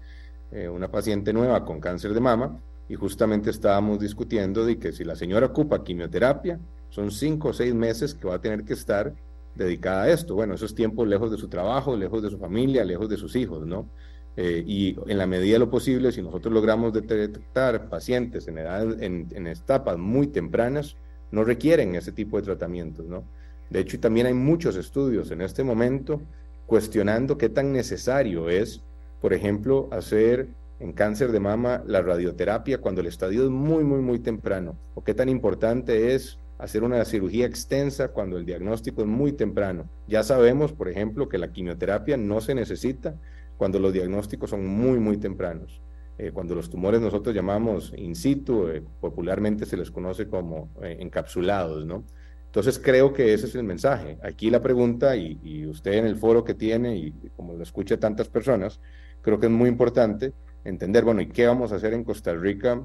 eh, una paciente nueva con cáncer de mama y justamente estábamos discutiendo de que si la señora ocupa quimioterapia, son cinco o seis meses que va a tener que estar dedicada a esto. Bueno, eso es tiempo lejos de su trabajo, lejos de su familia, lejos de sus hijos, ¿no? Eh, y en la medida de lo posible, si nosotros logramos detectar pacientes en, edad, en, en, etapas muy tempranas, no requieren ese tipo de tratamientos, ¿no? De hecho, también hay muchos estudios en este momento cuestionando qué tan necesario es, por ejemplo, hacer en cáncer de mama la radioterapia cuando el estadio es muy, muy, muy temprano, o qué tan importante es hacer una cirugía extensa cuando el diagnóstico es muy temprano. Ya sabemos, por ejemplo, que la quimioterapia no se necesita cuando los diagnósticos son muy, muy tempranos. Eh, cuando los tumores nosotros llamamos in situ, eh, popularmente se les conoce como eh, encapsulados, ¿no? Entonces creo que ese es el mensaje. Aquí la pregunta, y, y, usted en el foro que tiene, y como lo escucha tantas personas, creo que es muy importante entender, bueno, ¿y qué vamos a hacer en Costa Rica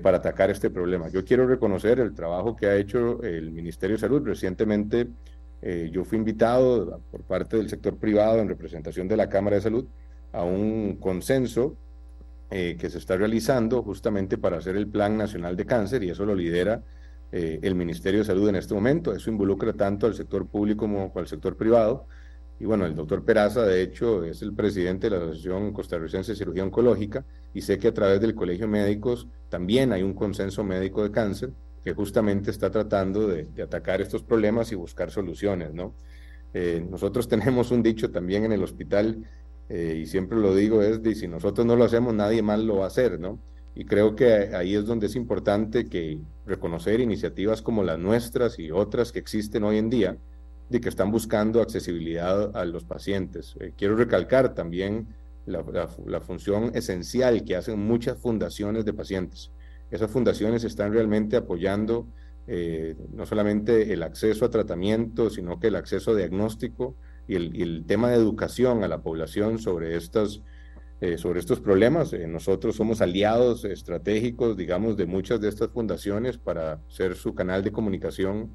para atacar este problema? Yo quiero reconocer el trabajo que ha hecho el Ministerio de Salud. Recientemente eh, yo fui invitado por parte del sector privado en representación de la Cámara de Salud a un consenso eh, que se está realizando justamente para hacer el Plan Nacional de Cáncer y eso lo lidera eh, el Ministerio de Salud en este momento. Eso involucra tanto al sector público como al sector privado. Y bueno, el doctor Peraza, de hecho, es el presidente de la Asociación Costarricense de Cirugía Oncológica y sé que a través del Colegio de Médicos también hay un consenso médico de cáncer que justamente está tratando de, atacar estos problemas y buscar soluciones, ¿no? Eh, nosotros <laughs> tenemos un dicho también en el hospital, eh, y siempre lo digo, es de si nosotros no lo hacemos, nadie más lo va a hacer, ¿no? Y creo que ahí es donde es importante que reconocer iniciativas como las nuestras y otras que existen hoy en día, de que están buscando accesibilidad a los pacientes. Eh, quiero recalcar también la, función esencial que hacen muchas fundaciones de pacientes esas fundaciones están realmente apoyando eh, no solamente el acceso a tratamiento, sino que el acceso a diagnóstico y el, tema de educación a la población sobre, estas, eh, sobre estos problemas. Nosotros somos aliados estratégicos, digamos, de muchas de estas fundaciones para ser su canal de comunicación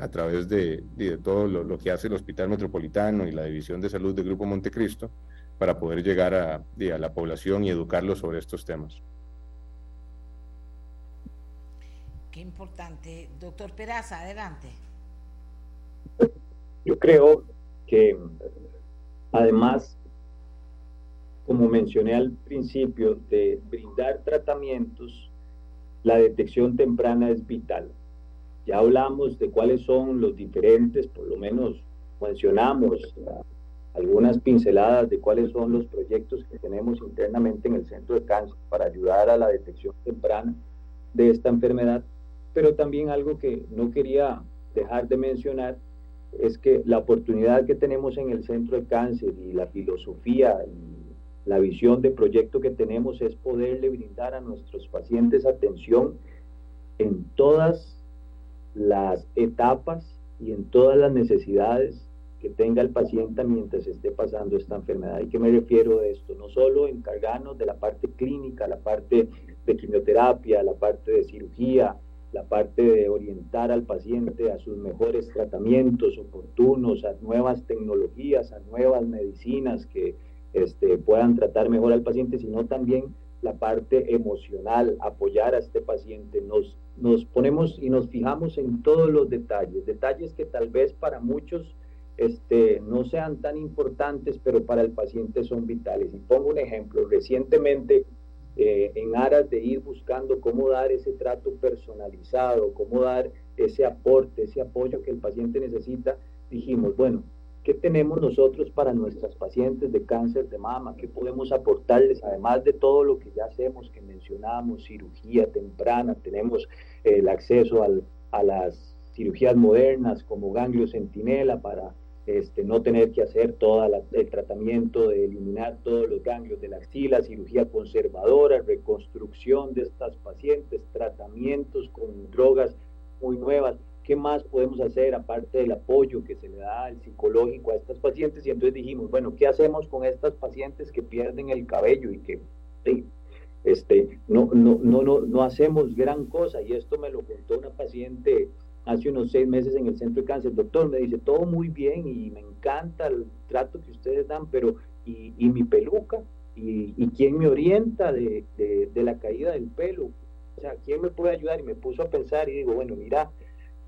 a través de, de todo lo, lo, que hace el Hospital Metropolitano y la División de Salud del Grupo Montecristo para poder llegar a, a la población y educarlos sobre estos temas. Qué importante. Doctor Peraza, adelante. Yo creo que además, como mencioné al principio, de brindar tratamientos, la detección temprana es vital. Ya hablamos de cuáles son los diferentes, por lo menos mencionamos algunas pinceladas de cuáles son los proyectos que tenemos internamente en el centro de cáncer para ayudar a la detección temprana de esta enfermedad. Pero también algo que no quería dejar de mencionar es que la oportunidad que tenemos en el Centro de Cáncer y la filosofía y la visión de proyecto que tenemos es poderle brindar a nuestros pacientes atención en todas las etapas y en todas las necesidades que tenga el paciente mientras esté pasando esta enfermedad. ¿Y qué me refiero a esto? No solo encargarnos de la parte clínica, la parte de quimioterapia, la parte de cirugía, la parte de orientar al paciente a sus mejores tratamientos oportunos, a nuevas tecnologías, a nuevas medicinas que este, puedan tratar mejor al paciente, sino también la parte emocional, apoyar a este paciente. Nos, nos ponemos y nos fijamos en todos los detalles, detalles que tal vez para muchos este, no sean tan importantes, pero para el paciente son vitales. Y pongo un ejemplo, recientemente eh, en aras de ir buscando cómo dar ese trato personalizado, cómo dar ese aporte, ese apoyo que el paciente necesita, dijimos, bueno, ¿qué tenemos nosotros para nuestras pacientes de cáncer de mama? ¿Qué podemos aportarles? Además de todo lo que ya hacemos, que mencionamos, cirugía temprana, tenemos el acceso a las cirugías modernas como ganglio centinela para este, no tener que hacer todo el tratamiento de eliminar todos los ganglios de la axila, cirugía conservadora, reconstrucción de estas pacientes, tratamientos con drogas muy nuevas. ¿Qué más podemos hacer aparte del apoyo que se le da al psicológico a estas pacientes? Y entonces dijimos, bueno, ¿qué hacemos con estas pacientes que pierden el cabello y que Este, no, no, no, no, no hacemos gran cosa y esto me lo contó una paciente hace unos seis meses en el centro de cáncer. Doctor, me dice, todo muy bien y me encanta el trato que ustedes dan, pero ¿y, mi peluca? ¿Y, quién me orienta de, de, la caída del pelo? O sea, ¿quién me puede ayudar? Y me puso a pensar y digo, bueno, mira,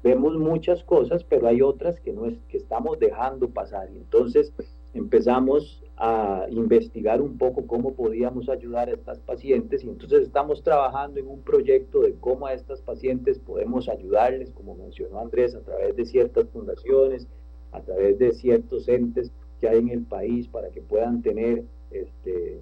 vemos muchas cosas, pero hay otras que, no es, que estamos dejando pasar. Y entonces empezamos a investigar un poco cómo podíamos ayudar a estas pacientes y entonces estamos trabajando en un proyecto de cómo a estas pacientes podemos ayudarles, como mencionó Andrés, a través de ciertas fundaciones, a través de ciertos entes que hay en el país para que puedan tener este,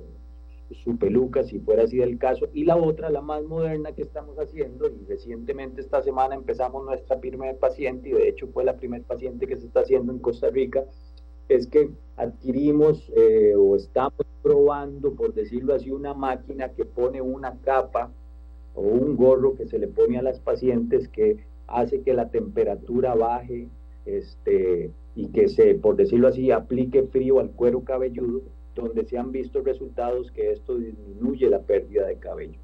su peluca, si fuera así el caso. Y la otra, la más moderna que estamos haciendo, y recientemente esta semana empezamos nuestra primer paciente, y de hecho fue la primer paciente que se está haciendo en Costa Rica, es que adquirimos eh, o estamos probando, por decirlo así, una máquina que pone una capa o un gorro que se le pone a las pacientes que hace que la temperatura baje este, y que se, por decirlo así, aplique frío al cuero cabelludo, donde se han visto resultados que esto disminuye la pérdida de cabello.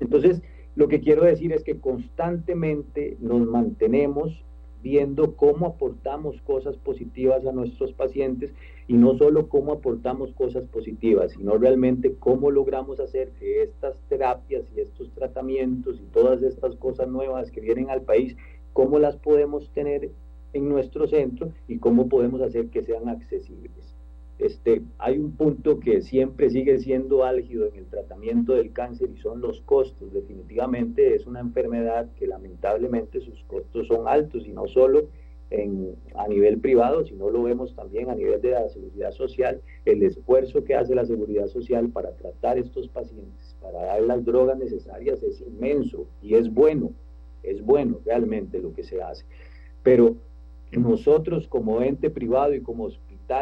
Entonces, lo que quiero decir es que constantemente nos mantenemos viendo cómo aportamos cosas positivas a nuestros pacientes y no solo cómo aportamos cosas positivas, sino realmente cómo logramos hacer que estas terapias y estos tratamientos y todas estas cosas nuevas que vienen al país, cómo las podemos tener en nuestro centro y cómo podemos hacer que sean accesibles. Este, hay un punto que siempre sigue siendo álgido en el tratamiento del cáncer y son los costos. Definitivamente es una enfermedad que lamentablemente sus costos son altos y no solo en, a nivel privado, sino lo vemos también a nivel de la seguridad social. El esfuerzo que hace la seguridad social para tratar estos pacientes, para dar las drogas necesarias es inmenso y es bueno, es bueno realmente lo que se hace. Pero nosotros como ente privado y como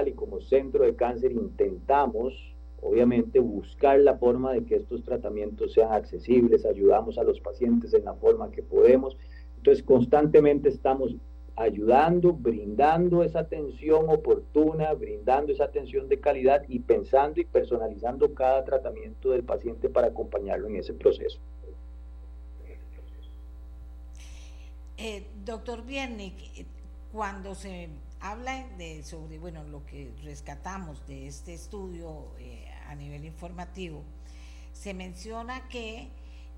y como centro de cáncer intentamos, obviamente, buscar la forma de que estos tratamientos sean accesibles, ayudamos a los pacientes en la forma que podemos. Entonces, constantemente estamos ayudando, brindando esa atención oportuna, brindando esa atención de calidad y pensando y personalizando cada tratamiento del paciente para acompañarlo en ese proceso. Eh, doctor Biernik, cuando se habla de, sobre bueno, lo que rescatamos de este estudio eh, a nivel informativo, se menciona que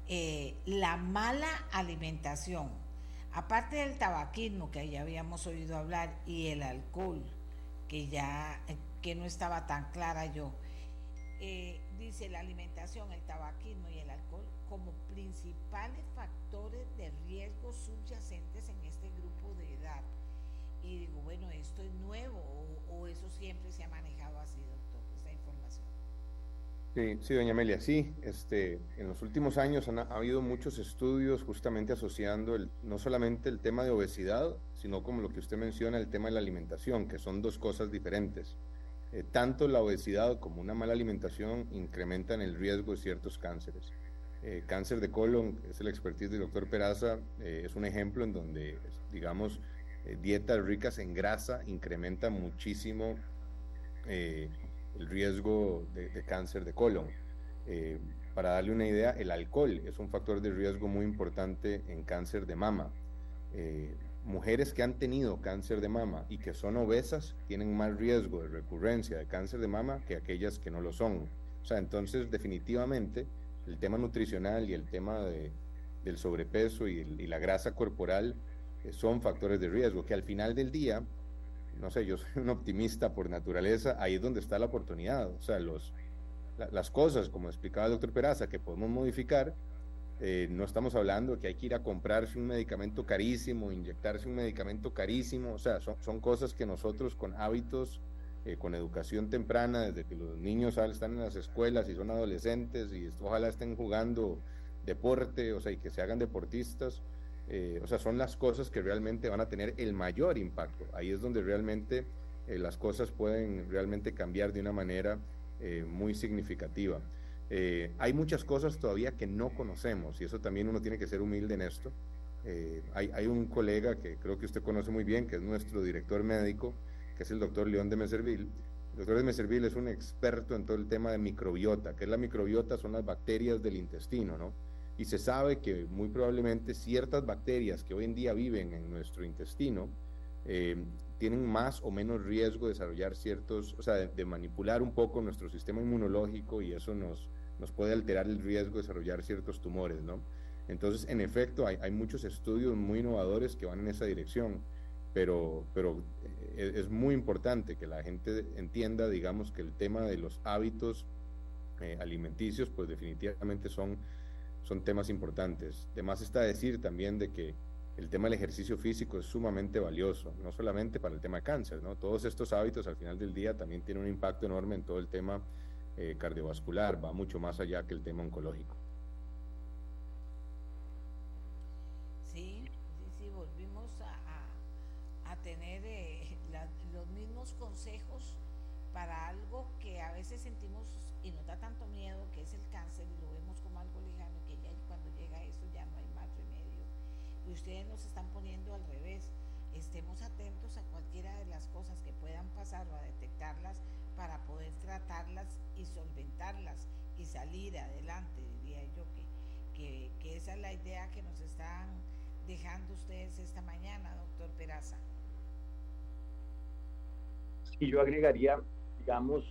eh, la mala alimentación, aparte del tabaquismo que ya habíamos oído hablar y el alcohol, que ya eh, que no estaba tan clara yo, dice la alimentación, el tabaquismo y el alcohol como principales factores de riesgo subyacentes en este grupo de edad y digo, bueno, esto es nuevo o, eso siempre se ha manejado así, doctor, esta información. Sí, sí, doña Amelia, sí. Este, en los últimos años han, ha habido muchos estudios justamente asociando el, no solamente el tema de obesidad, sino como lo que usted menciona, el tema de la alimentación, que son dos cosas diferentes. Eh, tanto la obesidad como una mala alimentación incrementan el riesgo de ciertos cánceres. Eh, cáncer de colon, es el expertise del doctor Peraza, eh, es un ejemplo en donde, digamos, eh, dietas ricas en grasa incrementan muchísimo eh, el riesgo de, cáncer de colon. Eh, para darle una idea, el alcohol es un factor de riesgo muy importante en cáncer de mama. mujeres que han tenido cáncer de mama y que son obesas tienen más riesgo de recurrencia de cáncer de mama que aquellas que no lo son. O sea, entonces definitivamente el tema nutricional y el tema del sobrepeso y la grasa corporal son factores de riesgo, que al final del día, no sé, yo <laughs> soy un optimista por naturaleza, ahí es donde está la oportunidad. O sea, los, las cosas, como explicaba el doctor Peraza, que podemos modificar, eh, no estamos hablando que hay que ir a comprarse un medicamento carísimo, inyectarse un medicamento carísimo, o sea, son, son cosas que nosotros con hábitos, eh, con educación temprana, desde que los niños están en las escuelas y son adolescentes y ojalá estén jugando deporte, o sea, y que se hagan deportistas, eh, o sea, son las cosas que realmente van a tener el mayor impacto. Ahí es donde realmente eh, las cosas pueden realmente cambiar de una manera eh, muy significativa. hay muchas cosas todavía que no conocemos y eso también uno tiene que ser humilde en esto. Hay, hay, un colega que creo que usted conoce muy bien, que es nuestro director médico, que es el doctor León de Meserville, El doctor Esmeservil es un experto en todo el tema de microbiota. que es la microbiota? Son las bacterias del intestino, ¿no? Y se sabe que muy probablemente ciertas bacterias que hoy en día viven en nuestro intestino eh, tienen más o menos riesgo de desarrollar ciertos, o sea, de, manipular un poco nuestro sistema inmunológico y eso nos, nos puede alterar el riesgo de desarrollar ciertos tumores, ¿no? Entonces, en efecto, hay, hay muchos estudios muy innovadores que van en esa dirección pero, pero eh, es muy importante que la gente entienda, digamos, que el tema de los hábitos eh, alimenticios, pues definitivamente son, son temas importantes. Además está decir también de que el tema del ejercicio físico es sumamente valioso, no solamente para el tema de cáncer, ¿no? Todos estos hábitos al final del día también tienen un impacto enorme en todo el tema eh, cardiovascular, va mucho más allá que el tema oncológico. Sí, sí, sí, volvimos a tener eh, los mismos consejos para algo que a veces sentimos y nos da tanto miedo, que es el cáncer, y lo vemos como algo lejano, que ya cuando llega eso ya no hay más remedio. Y nos están poniendo al revés. Estemos atentos a cualquiera de las cosas que puedan pasar o a detectarlas para poder tratarlas y solventarlas y salir adelante, diría yo que, que, que esa es la idea que nos están dejando ustedes esta mañana, doctor Peraza. Y yo agregaría, digamos,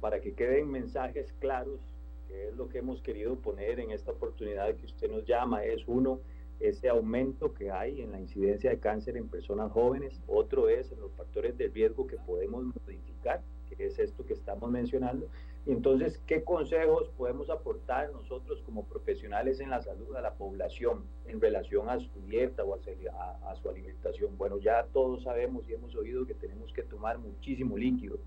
para que queden mensajes claros, que es lo que hemos querido poner en esta oportunidad que usted nos llama, es uno, ese aumento que hay en la incidencia de cáncer en personas jóvenes, otro es en los factores de riesgo que podemos modificar, que es esto que estamos mencionando. Y entonces, ¿qué consejos podemos aportar nosotros como profesionales en la salud a la población en relación a su dieta o a, su alimentación? Bueno, ya todos sabemos y hemos oído que tenemos que tomar muchísimo líquido.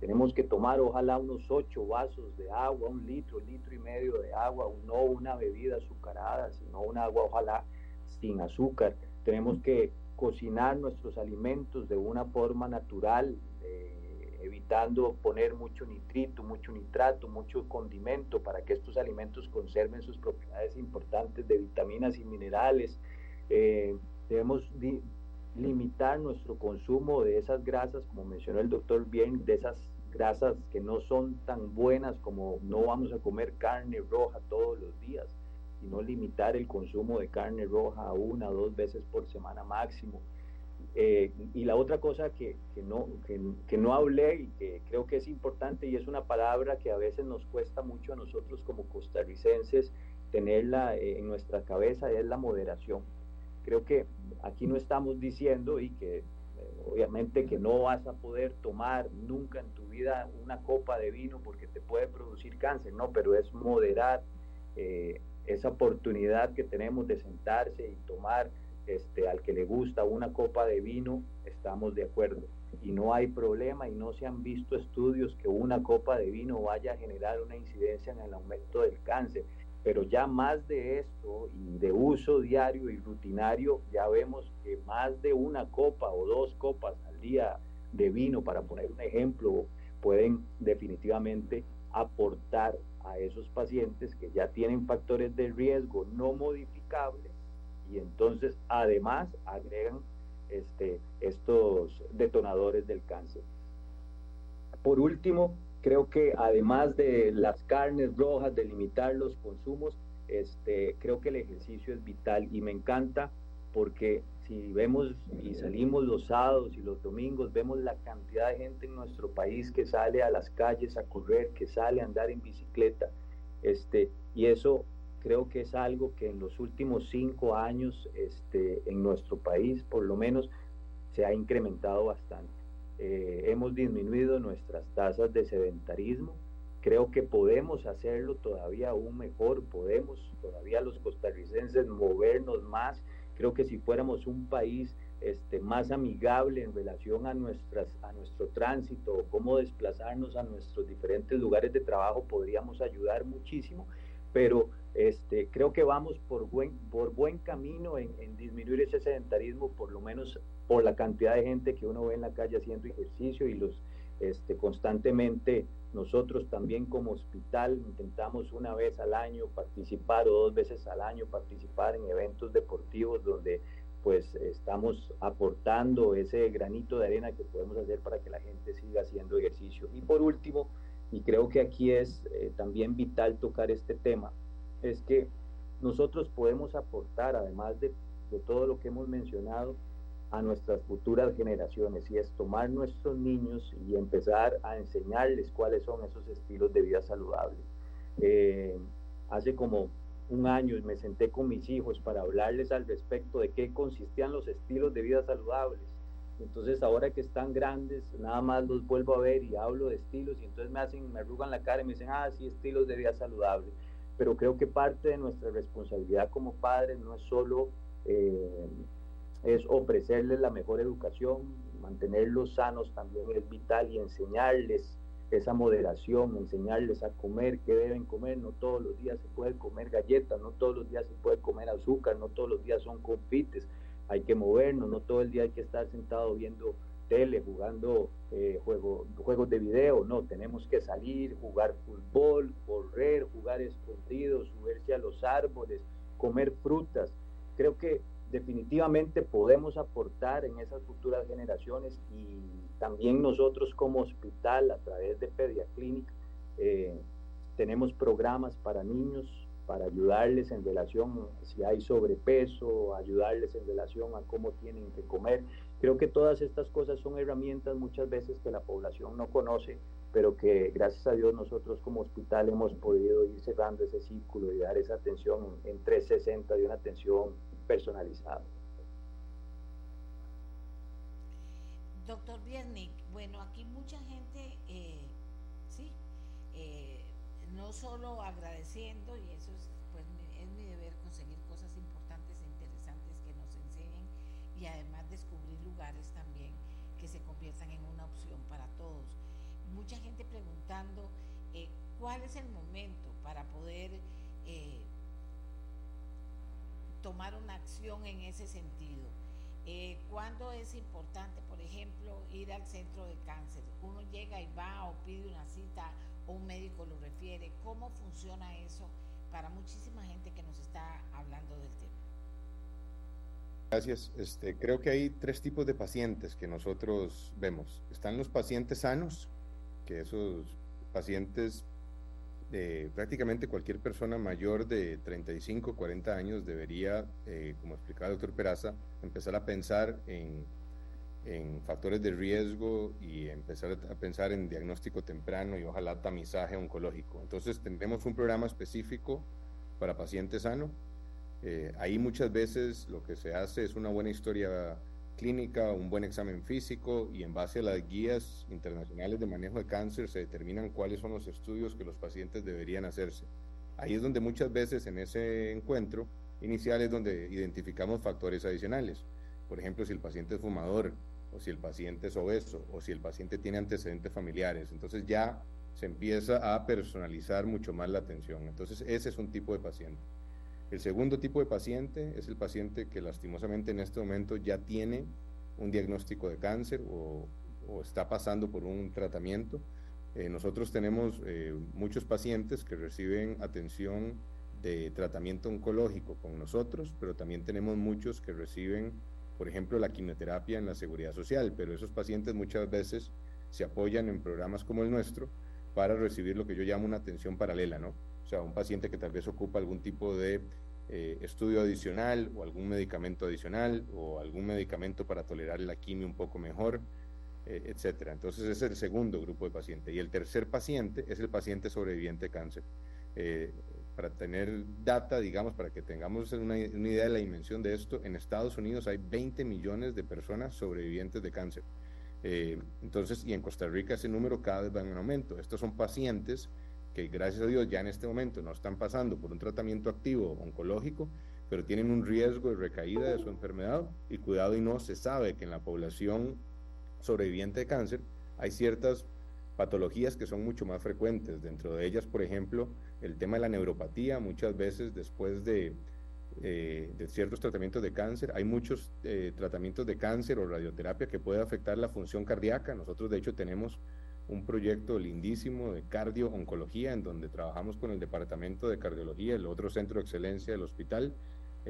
Tenemos que tomar ojalá unos ocho vasos de agua, un litro, litro y medio de agua, no una bebida azucarada, sino un agua ojalá sin azúcar. Tenemos que cocinar nuestros alimentos de una forma natural, evitando poner mucho nitrito, mucho nitrato, mucho condimento para que estos alimentos conserven sus propiedades importantes de vitaminas y minerales. Eh, debemos limitar nuestro consumo de esas grasas, como mencionó el doctor bien, de esas grasas que no son tan buenas como no vamos a comer carne roja todos los días, sino limitar el consumo de carne roja una o dos veces por semana máximo eh, y la otra cosa que, que no, que, no hablé y que creo que es importante y es una palabra que a veces nos cuesta mucho a nosotros como costarricenses tenerla eh, en nuestra cabeza es la moderación. Creo que aquí no estamos diciendo y que eh, obviamente que no vas a poder tomar nunca en tu vida una copa de vino porque te puede producir cáncer, no, pero es moderar esa oportunidad que tenemos de sentarse y tomar este, al que le gusta una copa de vino, estamos de acuerdo. Y no hay problema y no se han visto estudios que una copa de vino vaya a generar una incidencia en el aumento del cáncer. Pero ya más de esto de uso diario y rutinario, ya vemos que más de una copa o dos copas al día de vino, para poner un ejemplo, pueden definitivamente aportar a esos pacientes que ya tienen factores de riesgo no modificables y entonces además agregan este, estos detonadores del cáncer. Por último, creo que además de las carnes rojas, de limitar los consumos, este, creo que el ejercicio es vital y me encanta porque si vemos y salimos los sábados y los domingos, vemos la cantidad de gente en nuestro país que sale a las calles a correr, que sale a andar en bicicleta, este, y eso creo que es algo que en los últimos cinco años este, en nuestro país, por lo menos, se ha incrementado bastante. Eh, hemos disminuido nuestras tasas de sedentarismo. Creo que podemos hacerlo todavía aún mejor, podemos todavía los costarricenses movernos más. Creo que si fuéramos un país este, más amigable en relación a, nuestras, a nuestro tránsito o cómo desplazarnos a nuestros diferentes lugares de trabajo, podríamos ayudar muchísimo pero este, creo que vamos por buen, por buen camino en, disminuir ese sedentarismo, por lo menos por la cantidad de gente que uno ve en la calle haciendo ejercicio y los este, constantemente nosotros también como hospital intentamos una vez al año participar o dos veces al año participar en eventos deportivos donde pues estamos aportando ese granito de arena que podemos hacer para que la gente siga haciendo ejercicio. Y por último, y creo que aquí es eh, también vital tocar este tema, es que nosotros podemos aportar, además de, de todo lo que hemos mencionado, a nuestras futuras generaciones y es tomar nuestros niños y empezar a enseñarles cuáles son esos estilos de vida saludable. Eh, hace como un año me senté con mis hijos para hablarles al respecto de qué consistían los estilos de vida saludables. Entonces ahora que están grandes, nada más los vuelvo a ver y hablo de estilos y entonces me hacen, me arrugan la cara y me dicen, ah, sí, estilos de vida saludable. Pero creo que parte de nuestra responsabilidad como padres no es solo eh, es ofrecerles la mejor educación, mantenerlos sanos también es vital y enseñarles esa moderación, enseñarles a comer, qué deben comer, no todos los días se puede comer galletas, no todos los días se puede comer azúcar, no todos los días son confites, hay que movernos, no todo el día hay que estar sentado viendo tele, jugando eh, juegos de video, no, tenemos que salir, jugar fútbol, correr, jugar escondidos, subirse a los árboles, comer frutas. Creo que definitivamente podemos aportar en esas futuras generaciones y también nosotros como hospital a través de Pediaclinic eh, tenemos programas para niños para ayudarles en relación si hay sobrepeso, ayudarles en relación a cómo tienen que comer. Creo que todas estas cosas son herramientas muchas veces que la población no conoce, pero que gracias a Dios nosotros como hospital hemos podido ir cerrando ese círculo y dar esa atención en 360 de una atención personalizado. Doctor Biernik, bueno, aquí mucha gente, eh, sí, eh, no solo agradeciendo, y eso es, pues, es mi deber conseguir cosas importantes e interesantes que nos enseñen y además descubrir lugares también que se conviertan en una opción para todos. Mucha gente preguntando eh, cuál es el momento para poder tomar una acción en ese sentido. Eh, ¿Cuándo es importante, por ejemplo, ir al centro de cáncer? Uno llega y va o pide una cita o un médico lo refiere. ¿Cómo funciona eso para muchísima gente que nos está hablando del tema? Gracias. Este, creo que hay tres tipos de pacientes que nosotros vemos. Están los pacientes sanos, que esos pacientes prácticamente cualquier persona mayor de 35, 40 años debería, eh, como explicaba el doctor Peraza, empezar a pensar en, en, factores de riesgo y empezar a pensar en diagnóstico temprano y ojalá tamizaje oncológico. Entonces tendremos un programa específico para pacientes sanos. Eh, ahí muchas veces lo que se hace es una buena historia clínica, un buen examen físico y en base a las guías internacionales de manejo de cáncer se determinan cuáles son los estudios que los pacientes deberían hacerse. Ahí es donde muchas veces en ese encuentro inicial es donde identificamos factores adicionales. Por ejemplo, si el paciente es fumador o si el paciente es obeso o si el paciente tiene antecedentes familiares. Entonces ya se empieza a personalizar mucho más la atención. Entonces ese es un tipo de paciente. El segundo tipo de paciente es el paciente que lastimosamente en este momento ya tiene un diagnóstico de cáncer o, está pasando por un tratamiento. Eh, nosotros tenemos eh, muchos pacientes que reciben atención de tratamiento oncológico con nosotros, pero también tenemos muchos que reciben, por ejemplo, la quimioterapia en la seguridad social, pero esos pacientes muchas veces se apoyan en programas como el nuestro para recibir lo que yo llamo una atención paralela, ¿no? O sea, un paciente que tal vez ocupa algún tipo de eh, estudio adicional o algún medicamento adicional o algún medicamento para tolerar la quimio un poco mejor, eh, etcétera. Entonces ese es el segundo grupo de pacientes. Y el tercer paciente es el paciente sobreviviente de cáncer. Eh, para tener data, digamos, para que tengamos una, una, idea de la dimensión de esto, en Estados Unidos hay 20 millones de personas sobrevivientes de cáncer. entonces, y en Costa Rica ese número cada vez va en aumento. Estos son pacientes que gracias a Dios ya en este momento no están pasando por un tratamiento activo oncológico, pero tienen un riesgo de recaída de su enfermedad y cuidado y no se sabe que en la población sobreviviente de cáncer hay ciertas patologías que son mucho más frecuentes. Dentro de ellas, por ejemplo, el tema de la neuropatía, muchas veces después de, eh, ciertos tratamientos de cáncer, hay muchos eh, tratamientos de cáncer o radioterapia que puede afectar la función cardíaca. Nosotros, de hecho, tenemos un proyecto lindísimo de cardio-oncología en donde trabajamos con el Departamento de Cardiología, el otro centro de excelencia del hospital,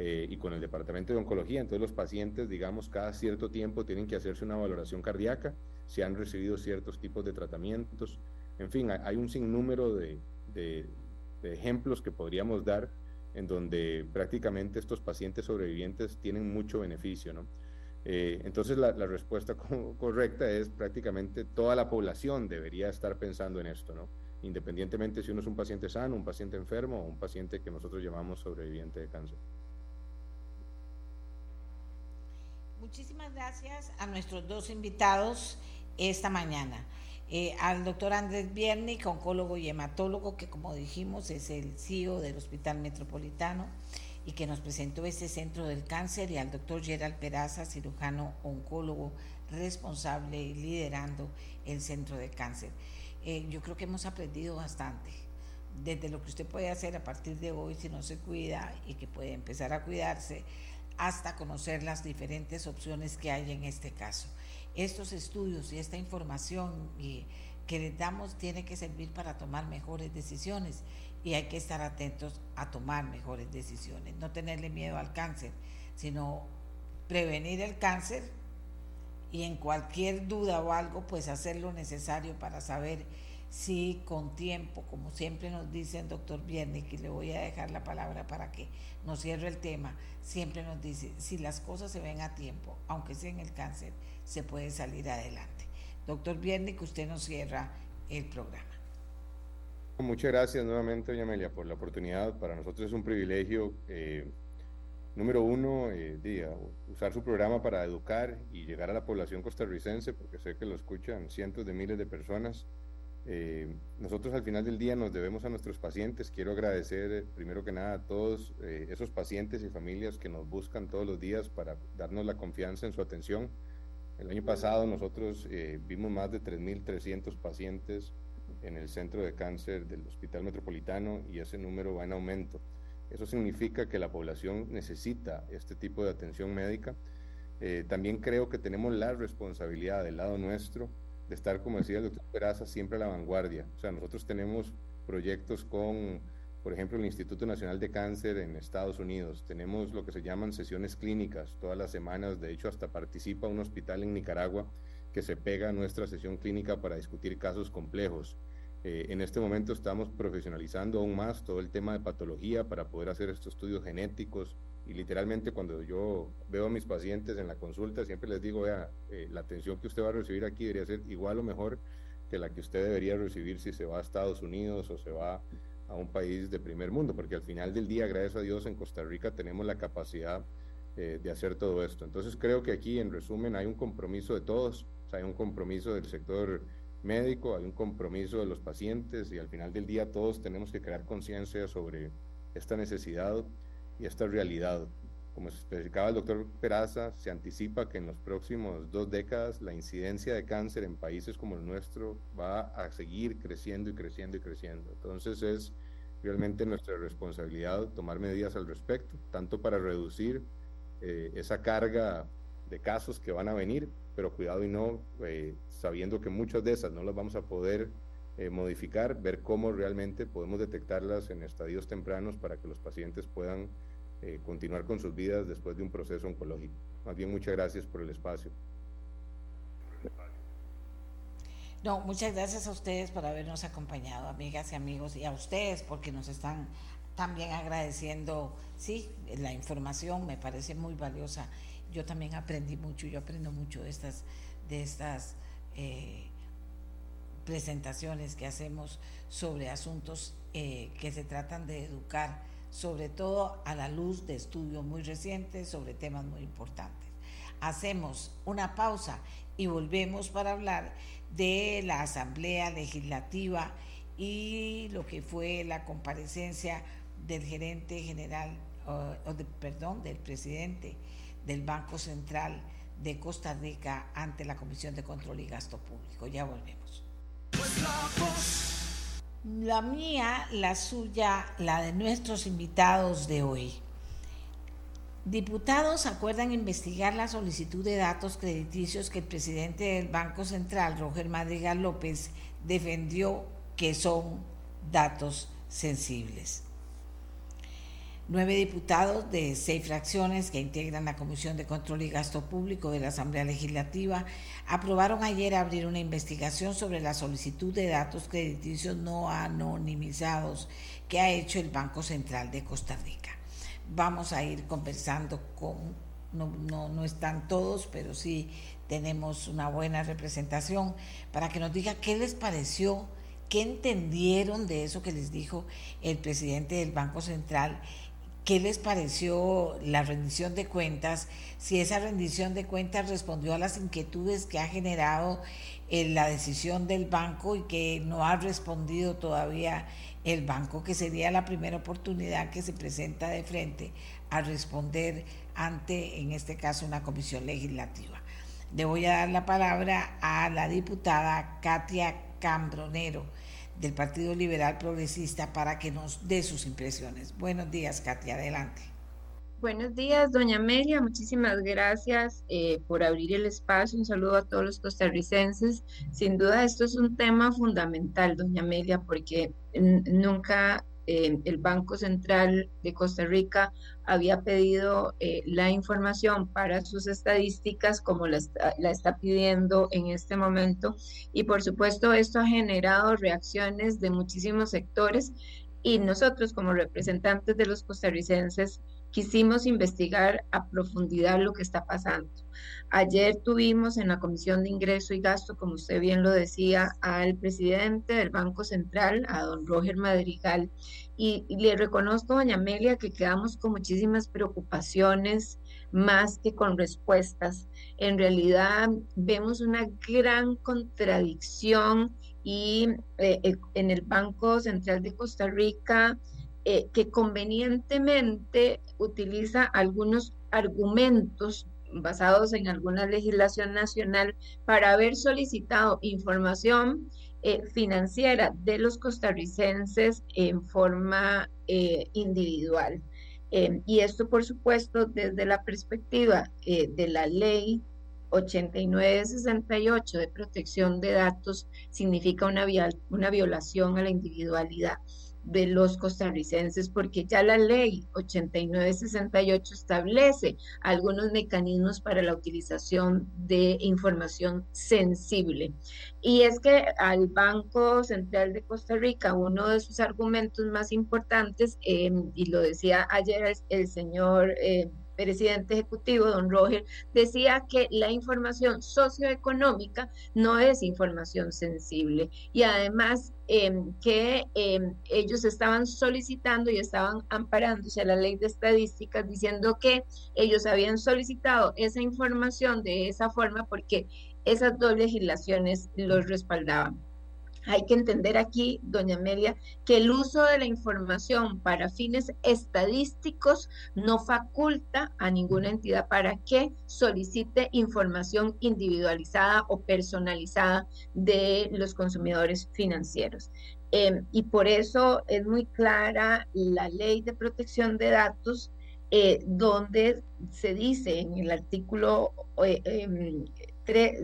eh, y con el Departamento de Oncología. Entonces los pacientes, digamos, cada cierto tiempo tienen que hacerse una valoración cardíaca, si han recibido ciertos tipos de tratamientos. En fin, hay un sinnúmero de, de, ejemplos que podríamos dar en donde prácticamente estos pacientes sobrevivientes tienen mucho beneficio, ¿no? Eh, entonces la, respuesta <laughs> correcta es prácticamente toda la población debería estar pensando en esto, ¿no? Independientemente si uno es un paciente sano, un paciente enfermo o un paciente que nosotros llamamos sobreviviente de cáncer. Muchísimas gracias a nuestros dos invitados esta mañana. Eh, al doctor Andrés Biernik, oncólogo y hematólogo, que como dijimos es el CEO del Hospital Metropolitano y que nos presentó este centro del cáncer, y al doctor Gerald Peraza, cirujano oncólogo responsable y liderando el centro de cáncer. Eh, yo creo que hemos aprendido bastante desde lo que usted puede hacer a partir de hoy si no se cuida y que puede empezar a cuidarse hasta conocer las diferentes opciones que hay en este caso. Estos estudios y esta información que les damos tiene que servir para tomar mejores decisiones y hay que estar atentos a tomar mejores decisiones, no tenerle miedo al cáncer, sino prevenir el cáncer y en cualquier duda o algo, pues hacer lo necesario para saber si con tiempo, como siempre nos dice el doctor Viernes, que le voy a dejar la palabra para que nos cierre el tema, siempre nos dice, si las cosas se ven a tiempo, aunque sea en el cáncer, se puede salir adelante. Doctor Viernes, que usted nos cierra el programa. Muchas gracias nuevamente, doña Amelia, por la oportunidad. Para nosotros es un privilegio. Eh, número uno, eh, usar su programa para educar y llegar a la población costarricense, porque sé que lo escuchan cientos de miles de personas. Eh, nosotros al final del día nos debemos a nuestros pacientes. Quiero agradecer eh, primero que nada a todos eh, esos pacientes y familias que nos buscan todos los días para darnos la confianza en su atención. El año pasado nosotros vimos más de 3.300 pacientes en el centro de cáncer del Hospital Metropolitano y ese número va en aumento. Eso significa que la población necesita este tipo de atención médica. también creo que tenemos la responsabilidad del lado nuestro de estar, como decía el doctor Peraza, siempre a la vanguardia. O sea, nosotros tenemos proyectos con, por ejemplo, el Instituto Nacional de Cáncer en Estados Unidos. Tenemos lo que se llaman sesiones clínicas todas las semanas. De hecho, hasta participa un hospital en Nicaragua que se pega a nuestra sesión clínica para discutir casos complejos. Eh, en este momento estamos profesionalizando aún más todo el tema de patología para poder hacer estos estudios genéticos, y literalmente cuando yo veo a mis pacientes en la consulta, siempre les digo, vea, eh, la atención que usted va a recibir aquí debería ser igual o mejor que la que usted debería recibir si se va a Estados Unidos o se va a un país de primer mundo, porque al final del día, gracias a Dios, en Costa Rica tenemos la capacidad eh, de hacer todo esto. Entonces creo que aquí, en resumen, hay un compromiso de todos, o sea, hay un compromiso del sector médico, hay un compromiso de los pacientes y al final del día todos tenemos que crear conciencia sobre esta necesidad y esta realidad. Como especificaba el doctor Peraza, se anticipa que en los próximos dos décadas la incidencia de cáncer en países como el nuestro va a seguir creciendo y creciendo y creciendo. Entonces es realmente nuestra responsabilidad tomar medidas al respecto, tanto para reducir eh, esa carga de casos que van a venir, pero cuidado y no, eh, sabiendo que muchas de esas no las vamos a poder eh, modificar, ver cómo realmente podemos detectarlas en estadios tempranos para que los pacientes puedan eh, continuar con sus vidas después de un proceso oncológico. Más bien, muchas gracias por el espacio. No, muchas gracias a ustedes por habernos acompañado, amigas y amigos, y a ustedes porque nos están también agradeciendo, sí, la información me parece muy valiosa. Yo también aprendí mucho, yo aprendo mucho de estas, de estas eh, presentaciones que hacemos sobre asuntos eh, que se tratan de educar sobre todo a la luz de estudios muy recientes sobre temas muy importantes. Hacemos una pausa y volvemos para hablar de la Asamblea Legislativa y lo que fue la comparecencia del gerente general, o, perdón, del presidente del Banco Central de Costa Rica ante la Comisión de Control y Gasto Público. Ya volvemos. La mía, la suya, la de nuestros invitados de hoy. Diputados acuerdan investigar la solicitud de datos crediticios que el presidente del Banco Central, Roger Madrigal López, defendió que son datos sensibles. Nueve diputados de seis fracciones que integran la Comisión de Control y Gasto Público de la Asamblea Legislativa aprobaron ayer abrir una investigación sobre la solicitud de datos crediticios no anonimizados que ha hecho el Banco Central de Costa Rica. Vamos a ir conversando con, no, no, no están todos, pero sí tenemos una buena representación para que nos diga qué les pareció, qué entendieron de eso que les dijo el presidente del Banco Central ¿Qué les pareció la rendición de cuentas? Si esa rendición de cuentas respondió a las inquietudes que ha generado eh, la decisión del banco y que no ha respondido todavía el banco, que sería la primera oportunidad que se presenta de frente a responder ante, en este caso, una comisión legislativa. Le voy a dar la palabra a la diputada Katia Cambronero del Partido Liberal Progresista para que nos dé sus impresiones. Buenos días, Katia, adelante. Buenos días, doña Amelia. Muchísimas gracias eh, por abrir el espacio. Un saludo a todos los costarricenses. Sin duda, esto es un tema fundamental, doña Amelia, porque nunca el Banco Central de Costa Rica había pedido eh, la información para sus estadísticas como la está, pidiendo en este momento. Y por supuesto esto ha generado reacciones de muchísimos sectores y nosotros como representantes de los costarricenses quisimos investigar a profundidad lo que está pasando. Ayer tuvimos en la Comisión de Ingreso y Gasto, como usted bien lo decía, al presidente del Banco Central, a don Roger Madrigal, y, le reconozco, doña Amelia, que quedamos con muchísimas preocupaciones más que con respuestas. En realidad vemos una gran contradicción y eh, en el Banco Central de Costa Rica eh, que convenientemente utiliza algunos argumentos basados en alguna legislación nacional para haber solicitado información eh, financiera de los costarricenses en forma eh, individual. Em, y esto, por supuesto, desde la perspectiva eh, de la ley 8968 de protección de datos, significa una, una violación a la individualidad de los costarricenses, porque ya la ley 8968 establece algunos mecanismos para la utilización de información sensible. Y es que al Banco Central de Costa Rica, uno de sus argumentos más importantes, em, y lo decía ayer el, señor... Eh, presidente ejecutivo, don Roger, decía que la información socioeconómica no es información sensible y además em, que em, ellos estaban solicitando y estaban amparándose a la ley de estadísticas diciendo que ellos habían solicitado esa información de esa forma porque esas dos legislaciones los respaldaban. Hay que entender aquí, doña Amelia, que el uso de la información para fines estadísticos no faculta a ninguna entidad para que solicite información individualizada o personalizada de los consumidores financieros. Em, y por eso es muy clara la ley de protección de datos, eh, donde se dice en el artículo eh, em,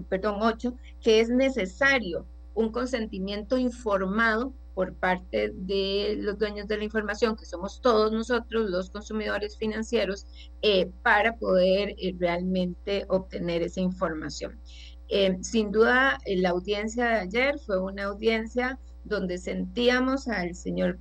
perdón, 8 que es necesario un consentimiento informado por parte de los dueños de la información, que somos todos nosotros, los consumidores financieros, eh, para poder eh, realmente obtener esa información. Eh, sin duda, la audiencia de ayer fue una audiencia donde sentíamos al señor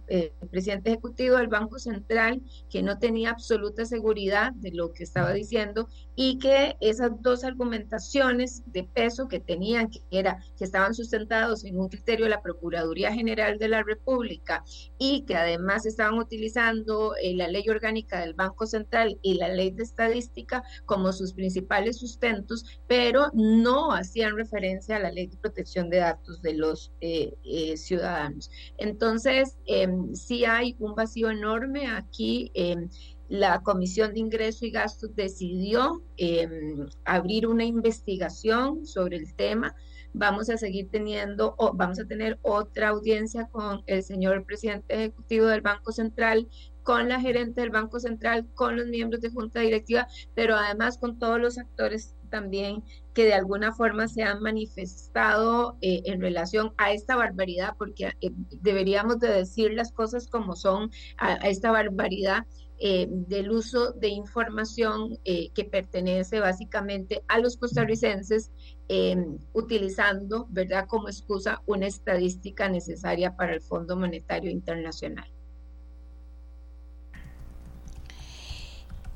presidente ejecutivo del Banco Central que no tenía absoluta seguridad de lo que estaba diciendo y que esas dos argumentaciones de peso que tenían, que era que estaban sustentados en un criterio de la Procuraduría General de la República y que además estaban utilizando eh, la ley orgánica del Banco Central y la ley de estadística como sus principales sustentos, pero no hacían referencia a la ley de protección de datos de los eh, ciudadanos ciudadanos. Entonces, eh, sí hay un vacío enorme aquí. Em, la Comisión de Ingreso y Gastos decidió em, abrir una investigación sobre el tema. Vamos a seguir teniendo, o vamos a tener otra audiencia con el señor presidente ejecutivo del Banco Central, con la gerente del Banco Central, con los miembros de junta directiva, pero además con todos los actores también que de alguna forma se han manifestado eh, en relación a esta barbaridad, porque eh, deberíamos de decir las cosas como son, a, esta barbaridad eh, del uso de información eh, que pertenece básicamente a los costarricenses, em, utilizando, ¿verdad?, como excusa una estadística necesaria para el Fondo Monetario Internacional.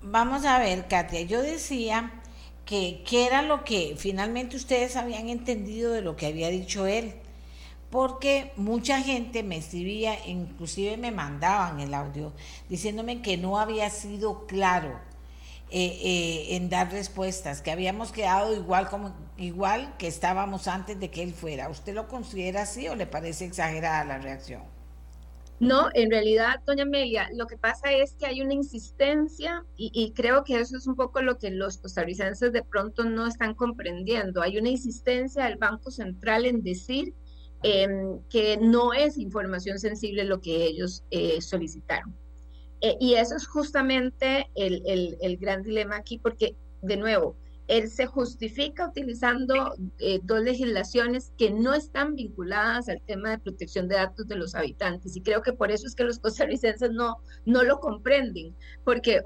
Vamos a ver, Katia, yo decía que, que era lo que finalmente ustedes habían entendido de lo que había dicho él porque mucha gente me escribía, inclusive me mandaban el audio, diciéndome que no había sido claro eh, eh, en dar respuestas, que habíamos quedado igual, como, igual que estábamos antes de que él fuera. ¿Usted lo considera así o le parece exagerada la reacción? No, en realidad, doña Amelia, lo que pasa es que hay una insistencia y, y, creo que eso es un poco lo que los costarricenses de pronto no están comprendiendo. Hay una insistencia del Banco Central en decir Em, que no es información sensible lo que ellos eh, solicitaron. Eh, y eso es justamente el, el, gran dilema aquí, porque, de nuevo, él se justifica utilizando eh, dos legislaciones que no están vinculadas al tema de protección de datos de los habitantes. Y creo que por eso es que los costarricenses no, no lo comprenden, porque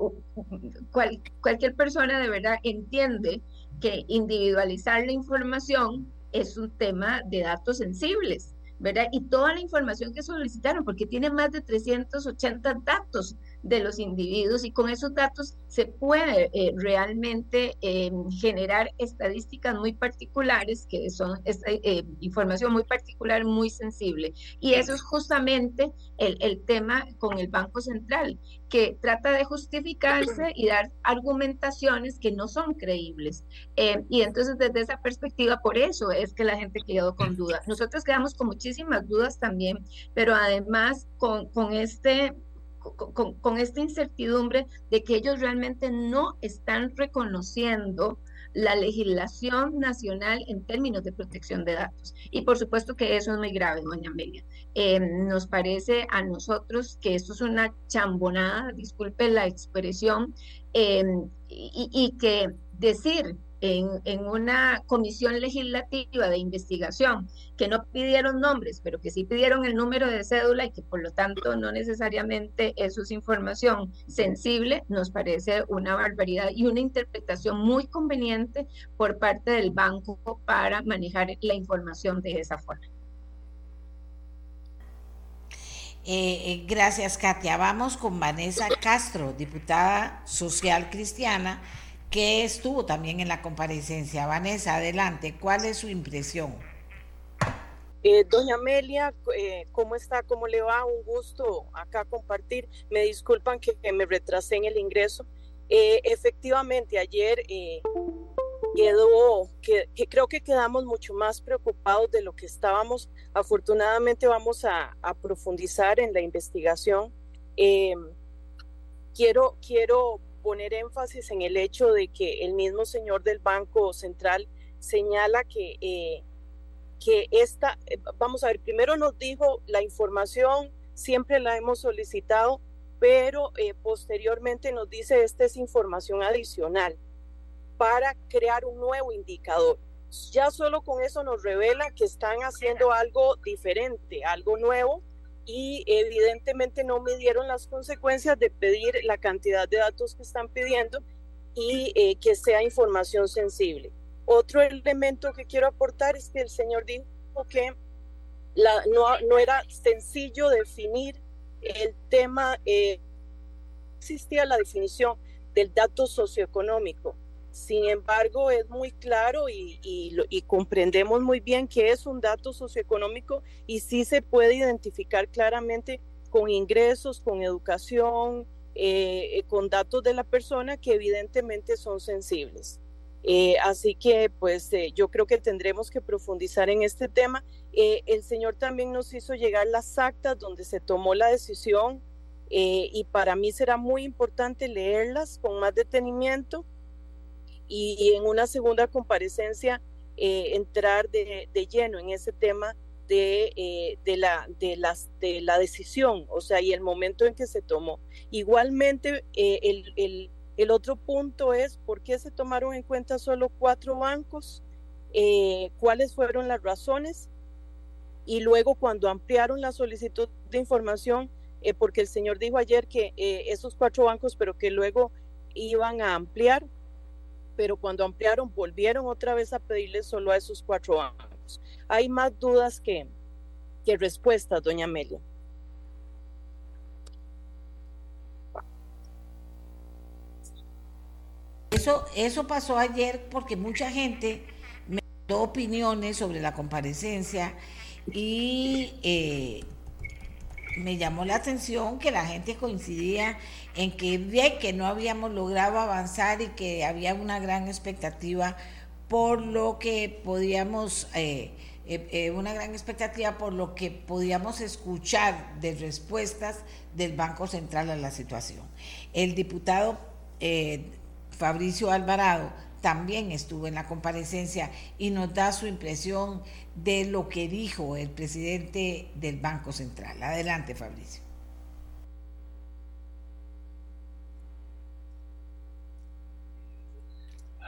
cualquier persona de verdad entiende que individualizar la información es un tema de datos sensibles, ¿verdad? Y toda la información que solicitaron, porque tiene más de 380 datos de los individuos y con esos datos se puede eh, realmente em, generar estadísticas muy particulares, que son eh, información muy particular, muy sensible. Y eso es justamente el, el, tema con el Banco Central, que trata de justificarse y dar argumentaciones que no son creíbles. Eh, y entonces desde esa perspectiva, por eso es que la gente quedó con dudas. Nosotros quedamos con muchísimas dudas también, pero además con, con este con, esta incertidumbre de que ellos realmente no están reconociendo la legislación nacional en términos de protección de datos. Y por supuesto que eso es muy grave, doña Amelia. Eh, nos parece a nosotros que esto es una chambonada, disculpe la expresión, eh, y, y que decir en, una comisión legislativa de investigación que no pidieron nombres, pero que sí pidieron el número de cédula y que por lo tanto no necesariamente eso es información sensible, nos parece una barbaridad y una interpretación muy conveniente por parte del banco para manejar la información de esa forma. Eh, eh, gracias, Katia. Vamos con Vanessa Castro, diputada social cristiana que estuvo también en la comparecencia. Vanessa, adelante, ¿cuál es su impresión? Eh, doña Amelia, eh, ¿cómo está? ¿Cómo le va? Un gusto acá compartir. Me disculpan que, me retrasé en el ingreso. Eh, efectivamente, ayer quedó, que, creo que quedamos mucho más preocupados de lo que estábamos. Afortunadamente vamos a, a profundizar en la investigación. quiero, quiero poner énfasis en el hecho de que el mismo señor del Banco Central señala que, eh, que esta, eh, vamos a ver, primero nos dijo la información, siempre la hemos solicitado, pero eh, posteriormente nos dice esta es información adicional para crear un nuevo indicador. Ya solo con eso nos revela que están haciendo algo diferente, algo nuevo, y evidentemente no midieron las consecuencias de pedir la cantidad de datos que están pidiendo y eh, que sea información sensible. Otro elemento que quiero aportar es que el señor dijo que la, no, no era sencillo definir el tema, eh, existía la definición del dato socioeconómico. Sin embargo, es muy claro y, comprendemos muy bien que es un dato socioeconómico y sí se puede identificar claramente con ingresos, con educación, eh, eh, con datos de la persona que evidentemente son sensibles. Eh, así que pues yo creo que tendremos que profundizar en este tema. el señor también nos hizo llegar las actas donde se tomó la decisión y para mí será muy importante leerlas con más detenimiento y en una segunda comparecencia eh, entrar de, lleno en ese tema de, eh, de, la, de, las, de la decisión, o sea, y el momento en que se tomó. Igualmente, eh, el, el, el, otro punto es por qué se tomaron en cuenta solo cuatro bancos, cuáles fueron las razones, y luego cuando ampliaron la solicitud de información, eh, porque el señor dijo ayer que eh, esos cuatro bancos, pero que luego iban a ampliar, pero cuando ampliaron volvieron otra vez a pedirle solo a esos cuatro bancos. Hay más dudas que, que respuestas, doña Amelia. Eso, eso pasó ayer porque mucha gente me dio opiniones sobre la comparecencia y eh, me llamó la atención que la gente coincidía en que ve que no habíamos logrado avanzar y que había una gran expectativa por lo que podíamos, eh, eh, una gran expectativa por lo que podíamos escuchar de respuestas del Banco Central a la situación. El diputado Fabricio Alvarado también estuvo en la comparecencia y nos da su impresión de lo que dijo el presidente del Banco Central. Adelante, Fabricio.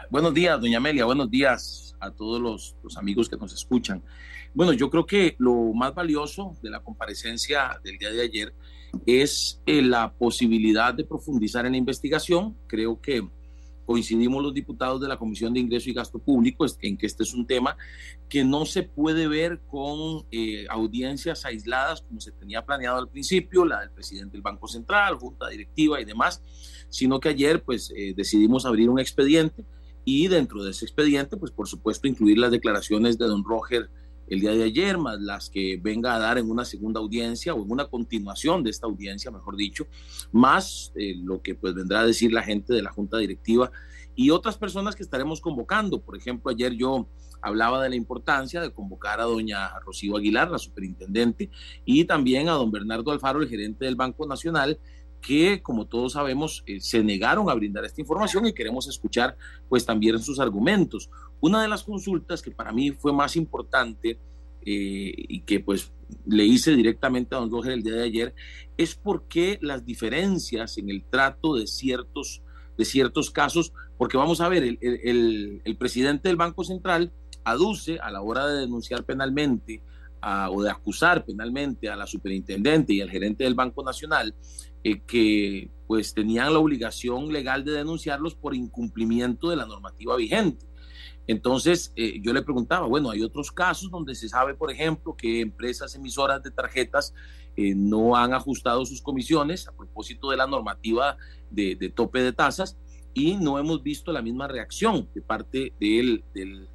Buenos días, doña Amelia, buenos días a todos los, amigos que nos escuchan. Bueno, yo creo que lo más valioso de la comparecencia del día de ayer es eh, la posibilidad de profundizar en la investigación. Creo que coincidimos los diputados de la Comisión de Ingreso y Gasto Público en que este es un tema que no se puede ver con eh, audiencias aisladas como se tenía planeado al principio, la del presidente del Banco Central, junta directiva y demás, sino que ayer pues eh, decidimos abrir un expediente y dentro de ese expediente pues por supuesto incluir las declaraciones de don Roger el día de ayer, más las que venga a dar en una segunda audiencia o en una continuación de esta audiencia, mejor dicho, más eh, lo que pues vendrá a decir la gente de la Junta Directiva y otras personas que estaremos convocando. Por ejemplo, ayer yo hablaba de la importancia de convocar a doña Rocío Aguilar, la superintendente, y también a don Bernardo Alfaro, el gerente del Banco Nacional, que, como todos sabemos, eh, se negaron a brindar esta información y queremos escuchar pues también sus argumentos. Una de las consultas que para mí fue más importante eh, y que pues le hice directamente a don Roger el día de ayer es por qué las diferencias en el trato de ciertos, de ciertos casos, porque vamos a ver, el, presidente del Banco Central aduce a la hora de denunciar penalmente o de acusar penalmente a la superintendente y al gerente del Banco Nacional eh, que pues tenían la obligación legal de denunciarlos por incumplimiento de la normativa vigente. Entonces, eh, yo le preguntaba, bueno, hay otros casos donde se sabe, por ejemplo, que empresas emisoras de tarjetas eh, no han ajustado sus comisiones a propósito de la normativa de, tope de tasas y no hemos visto la misma reacción de parte del,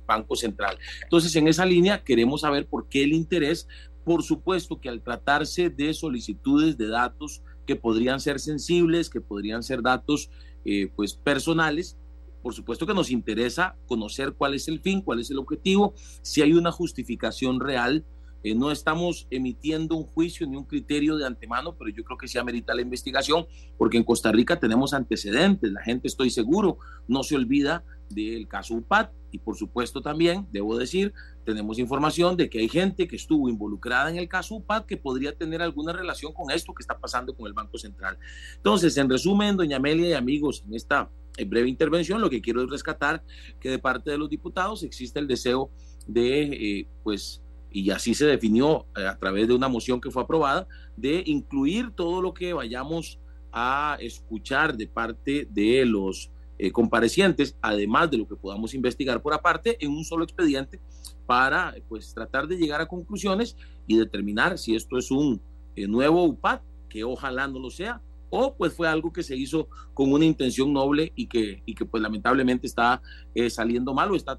Banco Central. Entonces, en esa línea queremos saber por qué el interés. Por supuesto que al tratarse de solicitudes de datos que podrían ser sensibles, que podrían ser datos eh, pues personales, por supuesto que nos interesa conocer cuál es el fin, cuál es el objetivo, si hay una justificación real. Eh, no estamos emitiendo un juicio ni un criterio de antemano, pero yo creo que sí amerita la investigación, porque en Costa Rica tenemos antecedentes. La gente, estoy seguro, no se olvida del caso UPAT y por supuesto también, debo decir, tenemos información de que hay gente que estuvo involucrada en el caso UPAT que podría tener alguna relación con esto que está pasando con el Banco Central. Entonces, en resumen, doña Amelia y amigos, en esta breve intervención, lo que quiero es rescatar que de parte de los diputados existe el deseo de, eh, pues, y así se definió eh, a través de una moción que fue aprobada, de incluir todo lo que vayamos a escuchar de parte de los eh, comparecientes, además de lo que podamos investigar por aparte, en un solo expediente para pues tratar de llegar a conclusiones y determinar si esto es un nuevo UPAD, que ojalá no lo sea, o pues fue algo que se hizo con una intención noble y que, y que pues lamentablemente está eh, saliendo mal o está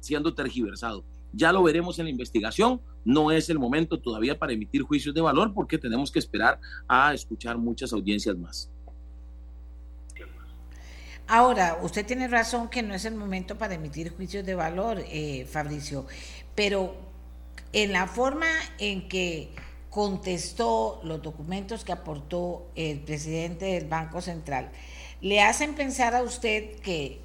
siendo tergiversado. Ya lo veremos en la investigación, no es el momento todavía para emitir juicios de valor porque tenemos que esperar a escuchar muchas audiencias más. Ahora, usted tiene razón que no es el momento para emitir juicios de valor, eh, Fabricio, pero en la forma en que contestó los documentos que aportó el presidente del Banco Central, le hacen pensar a usted que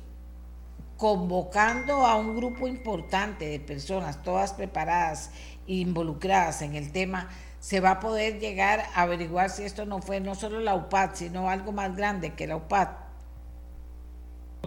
convocando a un grupo importante de personas, todas preparadas e involucradas en el tema, se va a poder llegar a averiguar si esto no fue no solo la UPAD, sino algo más grande que la UPAD.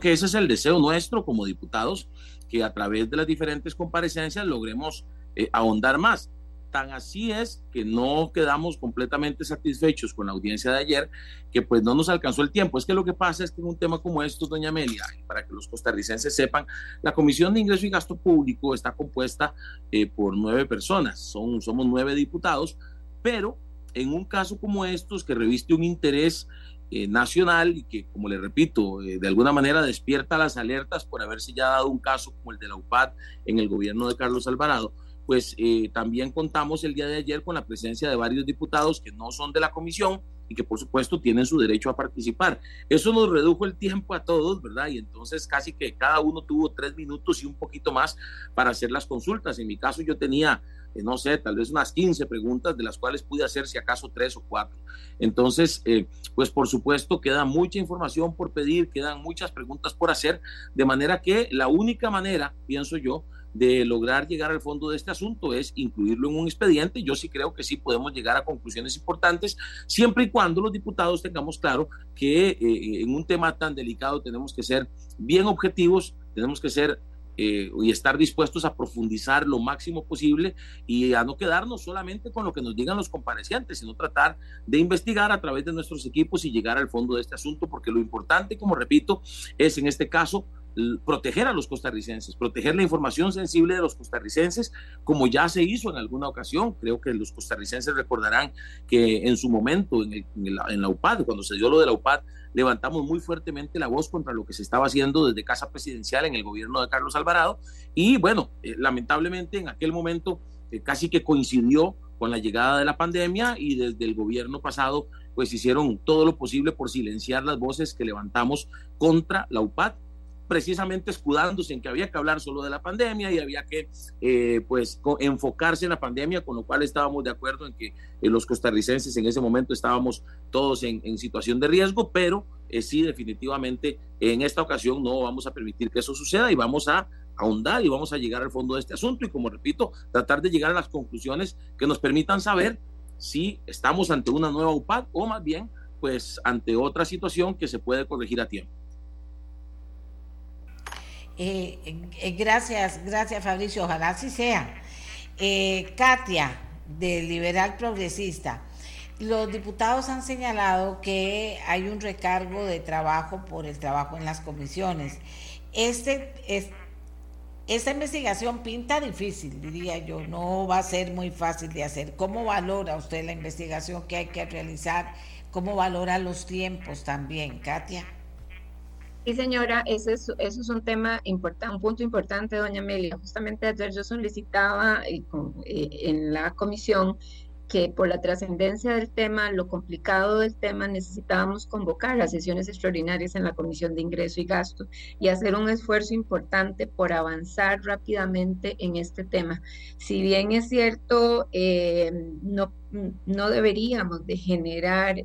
Que ese es el deseo nuestro como diputados, que a través de las diferentes comparecencias logremos eh, ahondar más Tan así es que no quedamos completamente satisfechos con la audiencia de ayer, que pues no nos alcanzó el tiempo. Es que lo que pasa es que en un tema como esto, doña Amelia, para que los costarricenses sepan, la Comisión de Ingreso y Gasto Público está compuesta eh, por nueve personas, Son, somos nueve diputados, pero en un caso como estos que reviste un interés eh, nacional y que, como le repito, eh, de alguna manera despierta las alertas por haberse ya dado un caso como el de la UPAD en el gobierno de Carlos Alvarado, pues eh, también contamos el día de ayer con la presencia de varios diputados que no son de la comisión y que por supuesto tienen su derecho a participar. Eso nos redujo el tiempo a todos, ¿verdad? Y entonces casi que cada uno tuvo tres minutos y un poquito más para hacer las consultas. En mi caso yo tenía eh, no sé, tal vez unas 15 preguntas, de las cuales pude hacer si acaso tres o cuatro. Entonces, eh, pues por supuesto, queda mucha información por pedir, quedan muchas preguntas por hacer, de manera que la única manera, pienso yo, de lograr llegar al fondo de este asunto es incluirlo en un expediente. Yo sí creo que sí podemos llegar a conclusiones importantes, siempre y cuando los diputados tengamos claro que eh, en un tema tan delicado tenemos que ser bien objetivos, tenemos que ser eh, y estar dispuestos a profundizar lo máximo posible y a no quedarnos solamente con lo que nos digan los comparecientes, sino tratar de investigar a través de nuestros equipos y llegar al fondo de este asunto, porque lo importante, como repito, es en este caso proteger a los costarricenses, proteger la información sensible de los costarricenses, como ya se hizo en alguna ocasión. Creo que los costarricenses recordarán que en su momento, en, en la UPAD, cuando se dio lo de la UPAD, levantamos muy fuertemente la voz contra lo que se estaba haciendo desde Casa Presidencial en el gobierno de Carlos Alvarado. Y bueno, eh, lamentablemente en aquel momento eh, casi que coincidió con la llegada de la pandemia y desde el gobierno pasado pues hicieron todo lo posible por silenciar las voces que levantamos contra la UPAD precisamente escudándose en que había que hablar solo de la pandemia y había que eh, pues enfocarse en la pandemia, con lo cual estábamos de acuerdo en que eh, los costarricenses en ese momento estábamos todos en, situación de riesgo, pero eh, sí definitivamente en esta ocasión no vamos a permitir que eso suceda y vamos a ahondar y vamos a llegar al fondo de este asunto y como repito, tratar de llegar a las conclusiones que nos permitan saber si estamos ante una nueva UPAD o más bien pues ante otra situación que se puede corregir a tiempo. Eh, eh, gracias, gracias Fabricio, ojalá así sea. Eh, Katia, del Liberal Progresista. Los diputados han señalado que hay un recargo de trabajo por el trabajo en las comisiones. Este, es, esta investigación pinta difícil, diría yo, no va a ser muy fácil de hacer. ¿Cómo valora usted la investigación que hay que realizar? ¿Cómo valora los tiempos también, Katia? Sí, señora, ese es, eso es un tema importante, un punto importante, doña Amelia. Justamente ayer yo solicitaba eh, eh, en la comisión que por la trascendencia del tema, lo complicado del tema, necesitábamos convocar a sesiones extraordinarias en la Comisión de Ingreso y Gasto y hacer un esfuerzo importante por avanzar rápidamente en este tema. Si bien es cierto, eh, no, no deberíamos de generar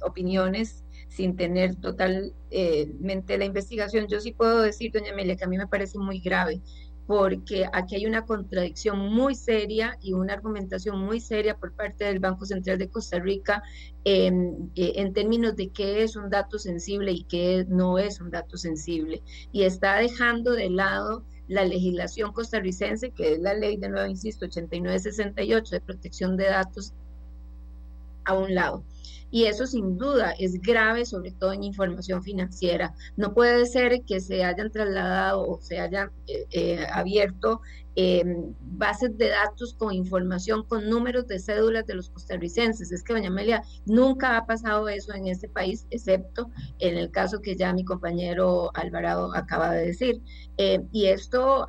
opiniones sin tener totalmente la investigación. Yo sí puedo decir, doña Amelia, que a mí me parece muy grave, porque aquí hay una contradicción muy seria y una argumentación muy seria por parte del Banco Central de Costa Rica en, en términos de qué es un dato sensible y qué no es un dato sensible. Y está dejando de lado la legislación costarricense, que es la ley de nuevo, insisto, 8968 de protección de datos a un lado. Y eso sin duda es grave, sobre todo en información financiera. No puede ser que se hayan trasladado o se hayan eh, eh, abierto Em, bases de datos con información, con números de cédulas de los costarricenses. Es que, doña Amelia, nunca ha pasado eso en este país, excepto en el caso que ya mi compañero Alvarado acaba de decir. Em, y esto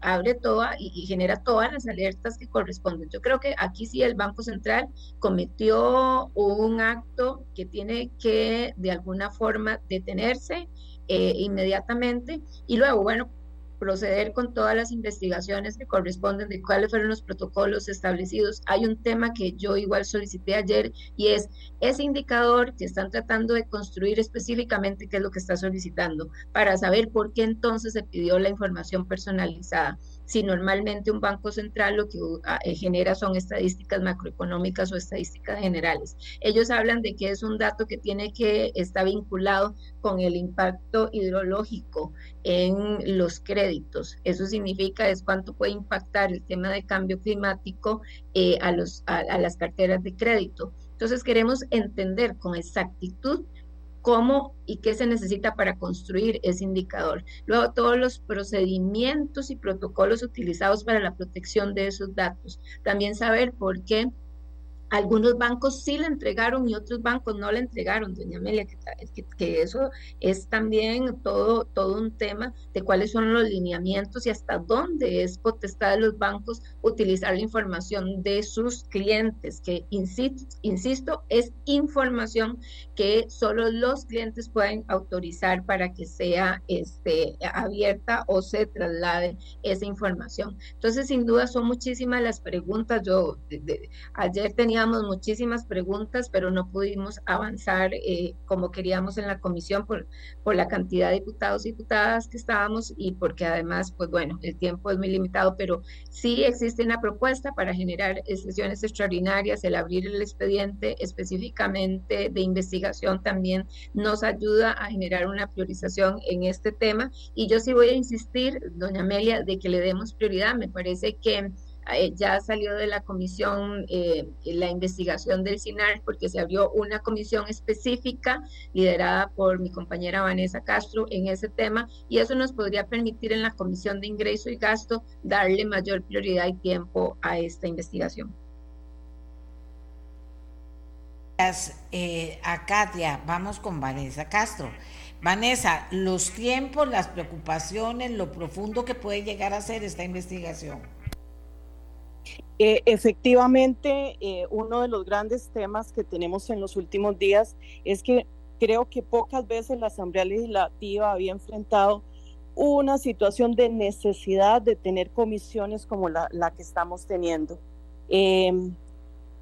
abre toda y, genera todas las alertas que corresponden. Yo creo que aquí sí el Banco Central cometió un acto que tiene que de alguna forma detenerse. Eh, inmediatamente y luego, bueno, proceder con todas las investigaciones que corresponden de cuáles fueron los protocolos establecidos. Hay un tema que yo igual solicité ayer y es ese indicador que están tratando de construir específicamente qué es lo que está solicitando para saber por qué entonces se pidió la información personalizada. Si normalmente un banco central lo que eh, genera son estadísticas macroeconómicas o estadísticas generales. Ellos hablan de que es un dato que tiene que estar vinculado con el impacto hidrológico en los créditos. Eso significa es cuánto puede impactar el tema de cambio climático eh, a, los, a las carteras de crédito. Entonces queremos entender con exactitud cómo y qué se necesita para construir ese indicador. Luego, todos los procedimientos y protocolos utilizados para la protección de esos datos. También saber por qué algunos bancos sí la entregaron y otros bancos no la entregaron, doña Amelia, que, que, eso es también todo, todo un tema de cuáles son los lineamientos y hasta dónde es potestad de los bancos utilizar la información de sus clientes, que insisto, insisto es información que solo los clientes pueden autorizar para que sea este, abierta o se traslade esa información. Entonces, sin duda, son muchísimas las preguntas. Yo ayer tenía teníamos muchísimas preguntas, pero no pudimos avanzar eh, como queríamos en la comisión por, por la cantidad de diputados y diputadas que estábamos y porque además, pues bueno, el tiempo es muy limitado, pero sí existe una propuesta para generar sesiones extraordinarias, el abrir el expediente específicamente de investigación también nos ayuda a generar una priorización en este tema y yo sí voy a insistir, doña Amelia, de que le demos prioridad. Me parece que ya salió de la comisión eh, la investigación del CINAR porque se abrió una comisión específica liderada por mi compañera Vanessa Castro en ese tema y eso nos podría permitir en la comisión de ingreso y gasto darle mayor prioridad y tiempo a esta investigación. Eh, a Katia, vamos con Vanessa Castro. Vanessa, los tiempos, las preocupaciones, lo profundo que puede llegar a ser esta investigación. Eh, efectivamente, eh, uno de los grandes temas que tenemos en los últimos días es que creo que pocas veces la Asamblea Legislativa había enfrentado una situación de necesidad de tener comisiones como la, que estamos teniendo. Em,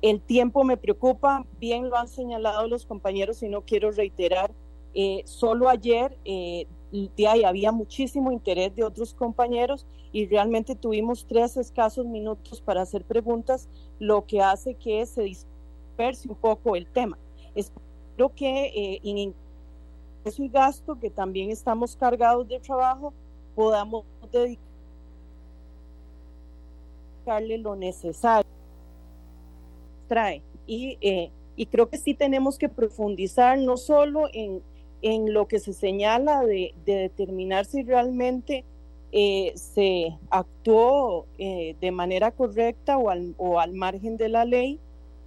el tiempo me preocupa, bien lo han señalado los compañeros y no quiero reiterar. Eh, solo ayer y había muchísimo interés de otros compañeros y realmente tuvimos tres escasos minutos para hacer preguntas, lo que hace que se disperse un poco el tema. Espero que eh, en ingreso y gasto, que también estamos cargados de trabajo, podamos dedicarle lo necesario. Trae. Y, eh, y creo que sí tenemos que profundizar no solo en en lo que se señala de, determinar si realmente eh, se actuó eh, de manera correcta o al, o al, margen de la ley,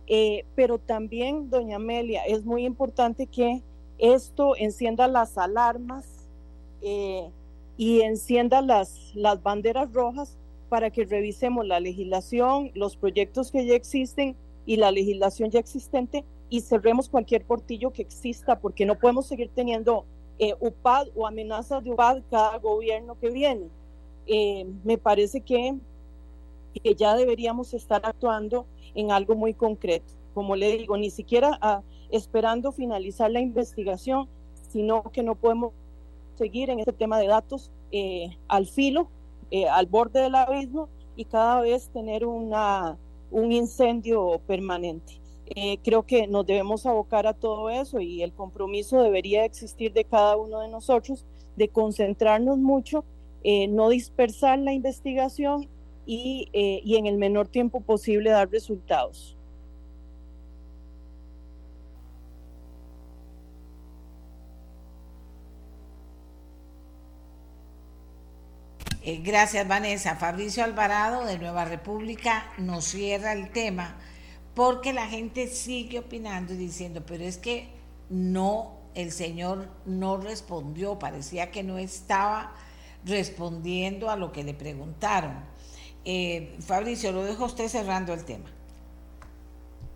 eh, pero también, doña Amelia, es muy importante que esto encienda las alarmas y encienda las, las banderas rojas para que revisemos la legislación, los proyectos que ya existen y la legislación ya existente y cerremos cualquier portillo que exista, porque no podemos seguir teniendo eh, UPAD o amenazas de UPAD cada gobierno que viene. Eh, me parece que, ya deberíamos estar actuando en algo muy concreto. Como le digo, ni siquiera ah, esperando finalizar la investigación, sino que no podemos seguir en este tema de datos eh, al filo, al borde del abismo y cada vez tener un incendio permanente. Eh, creo que nos debemos abocar a todo eso y el compromiso debería existir de cada uno de nosotros de concentrarnos mucho, eh, no dispersar la investigación y, eh, y en el menor tiempo posible dar resultados. Gracias, Vanessa. Fabricio Alvarado de Nueva República nos cierra el tema porque la gente sigue opinando y diciendo, pero es que no, el Señor no respondió, parecía que no estaba respondiendo a lo que le preguntaron. Eh, Fabricio, lo dejo usted cerrando el tema.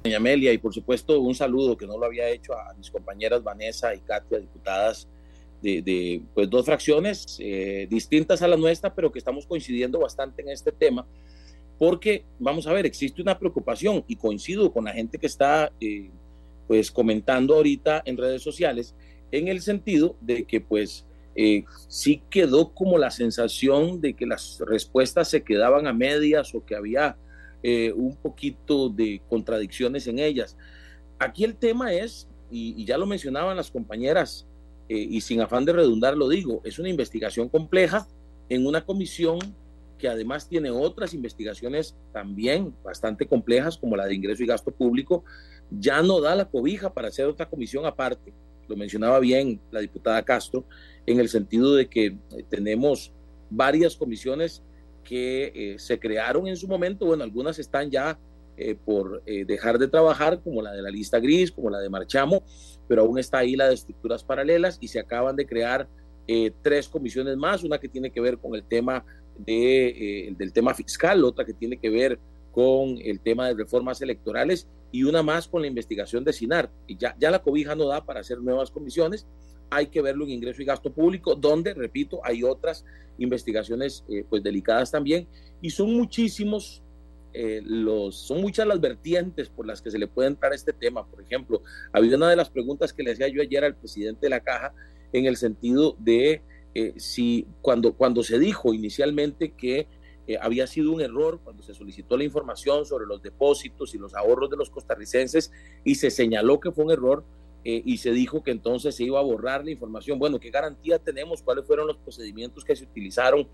Doña Amelia, y por supuesto un saludo que no lo había hecho a mis compañeras Vanessa y Katia, diputadas de, pues, dos fracciones eh, distintas a la nuestra, pero que estamos coincidiendo bastante en este tema porque vamos a ver, existe una preocupación y coincido con la gente que está eh, pues comentando ahorita en redes sociales en el sentido de que pues eh, sí quedó como la sensación de que las respuestas se quedaban a medias o que había eh, un poquito de contradicciones en ellas. Aquí el tema es, y, ya lo mencionaban las compañeras, eh, y sin afán de redundar lo digo, es una investigación compleja en una comisión que además tiene otras investigaciones también bastante complejas, como la de ingreso y gasto público, ya no da la cobija para hacer otra comisión aparte. Lo mencionaba bien la diputada Castro, en el sentido de que eh, tenemos varias comisiones que eh, se crearon en su momento, bueno, algunas están ya eh, por dejar de trabajar, como la de la lista gris, como la de Marchamo, pero aún está ahí la de estructuras paralelas y se acaban de crear tres comisiones más, una que tiene que ver con el tema de, del tema fiscal, otra que tiene que ver con el tema de reformas electorales y una más con la investigación de SINAR. Ya, ya la cobija no da para hacer nuevas comisiones, hay que verlo en ingreso y gasto público, donde, repito, hay otras investigaciones eh, pues delicadas también, y son muchísimos eh, los, son muchas las vertientes por las que se le puede entrar a este tema. Por ejemplo, había una de las preguntas que le hacía yo ayer al presidente de la caja en el sentido de eh, si cuando, cuando se dijo inicialmente que había sido un error cuando se solicitó la información sobre los depósitos y los ahorros de los costarricenses y se señaló que fue un error, eh, y se dijo que entonces se iba a borrar la información. Bueno, ¿qué garantía tenemos? ¿Cuáles fueron los procedimientos que se utilizaron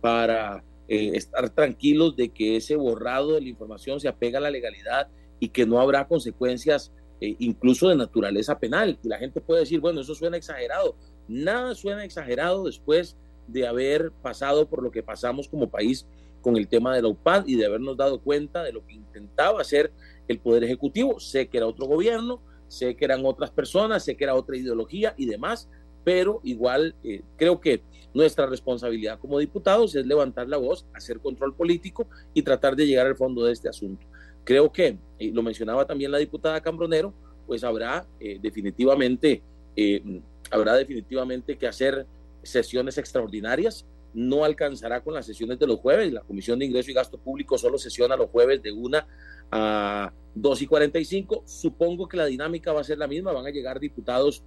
para eh, estar tranquilos de que ese borrado de la información se apega a la legalidad y que no habrá consecuencias eh, incluso de naturaleza penal? Y la gente puede decir, bueno, eso suena exagerado. Nada suena exagerado después de haber pasado por lo que pasamos como país con el tema de la UPAD y de habernos dado cuenta de lo que intentaba hacer el Poder Ejecutivo. Sé que era otro gobierno, sé que eran otras personas, sé que era otra ideología y demás, pero igual eh, creo que nuestra responsabilidad como diputados es levantar la voz, hacer control político y tratar de llegar al fondo de este asunto. Creo que, y lo mencionaba también la diputada Cambronero, pues habrá eh, definitivamente, eh, habrá definitivamente que hacer sesiones extraordinarias. No alcanzará con las sesiones de los jueves. La Comisión de Ingreso y Gasto Público solo sesiona los jueves de una a 2 y 45. Supongo que la dinámica va a ser la misma, van a llegar diputados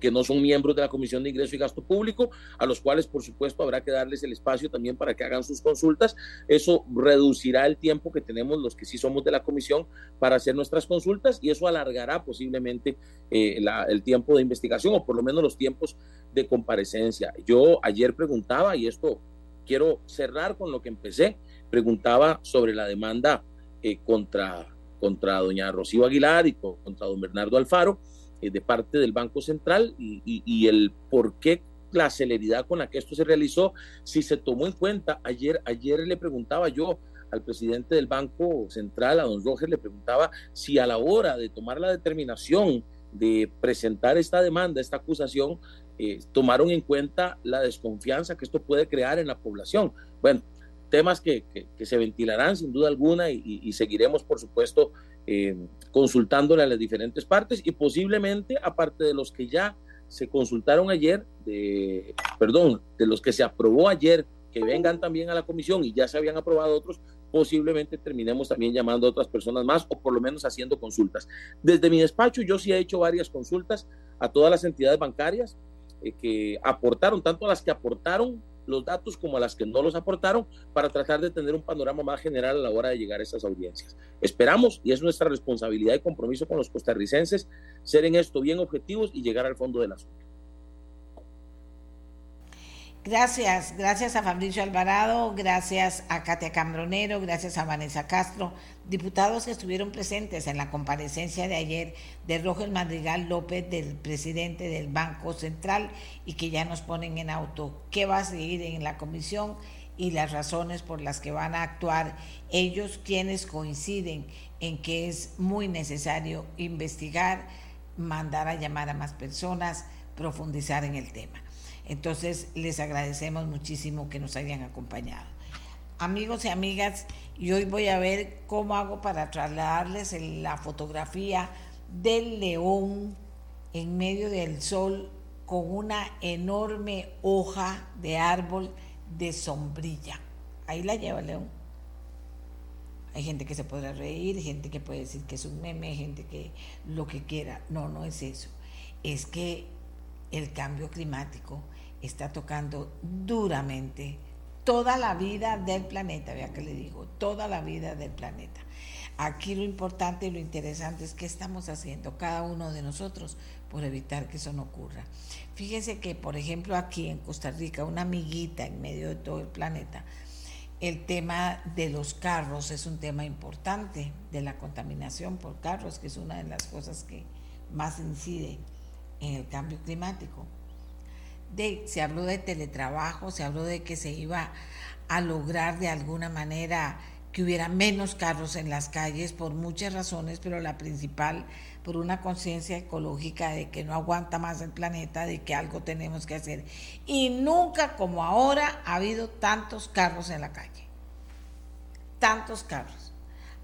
que no son miembros de la Comisión de Ingreso y Gasto Público, a los cuales, por supuesto, habrá que darles el espacio también para que hagan sus consultas. Eso reducirá el tiempo que tenemos los que sí somos de la Comisión para hacer nuestras consultas y eso alargará posiblemente eh, el tiempo de investigación o por lo menos los tiempos de comparecencia. Yo ayer preguntaba, y esto quiero cerrar con lo que empecé, preguntaba sobre la demanda eh, contra, contra doña Rocío Aguilar y contra don Bernardo Alfaro de parte del Banco Central y, el por qué la celeridad con la que esto se realizó, si se tomó en cuenta, ayer, ayer le preguntaba yo al presidente del Banco Central, a don Roger, le preguntaba si a la hora de tomar la determinación de presentar esta demanda, esta acusación, eh, tomaron en cuenta la desconfianza que esto puede crear en la población. Bueno, temas que, se ventilarán sin duda alguna y, seguiremos, por supuesto, eh, consultándole a las diferentes partes y posiblemente, aparte de los que ya se consultaron ayer, de, perdón, de los que se aprobó ayer, que vengan también a la comisión y ya se habían aprobado otros, posiblemente terminemos también llamando a otras personas más o por lo menos haciendo consultas. Desde mi despacho yo sí he hecho varias consultas a todas las entidades bancarias eh, que aportaron, tanto a las que aportaron los datos como a las que no los aportaron para tratar de tener un panorama más general a la hora de llegar a esas audiencias. Esperamos, y es nuestra responsabilidad y compromiso con los costarricenses, ser en esto bien objetivos y llegar al fondo del asunto. Gracias, gracias a Fabricio Alvarado, gracias a Katia Cambronero, gracias a Vanessa Castro, diputados que estuvieron presentes en la comparecencia de ayer de Roger Madrigal López, del presidente del Banco Central, y que ya nos ponen en auto qué va a seguir en la comisión y las razones por las que van a actuar ellos, quienes coinciden en que es muy necesario investigar, mandar a llamar a más personas, profundizar en el tema. Entonces, les agradecemos muchísimo que nos hayan acompañado. Amigos y amigas, y hoy voy a ver cómo hago para trasladarles la fotografía del león en medio del sol con una enorme hoja de árbol de sombrilla. Ahí la lleva el león. Hay gente que se podrá reír, gente que puede decir que es un meme, gente que lo que quiera. No, no es eso. Es que el cambio climático está tocando duramente toda la vida del planeta, vea que le digo, toda la vida del planeta. Aquí lo importante y lo interesante es qué estamos haciendo cada uno de nosotros por evitar que eso no ocurra. Fíjense que, por ejemplo, aquí en Costa Rica, una amiguita en medio de todo el planeta, el tema de los carros es un tema importante, de la contaminación por carros, que es una de las cosas que más incide en el cambio climático. Se habló de teletrabajo, se habló de que se iba a lograr de alguna manera que hubiera menos carros en las calles por muchas razones, pero la principal por una conciencia ecológica de que no aguanta más el planeta, de que algo tenemos que hacer. Y nunca como ahora ha habido tantos carros en la calle. Tantos carros.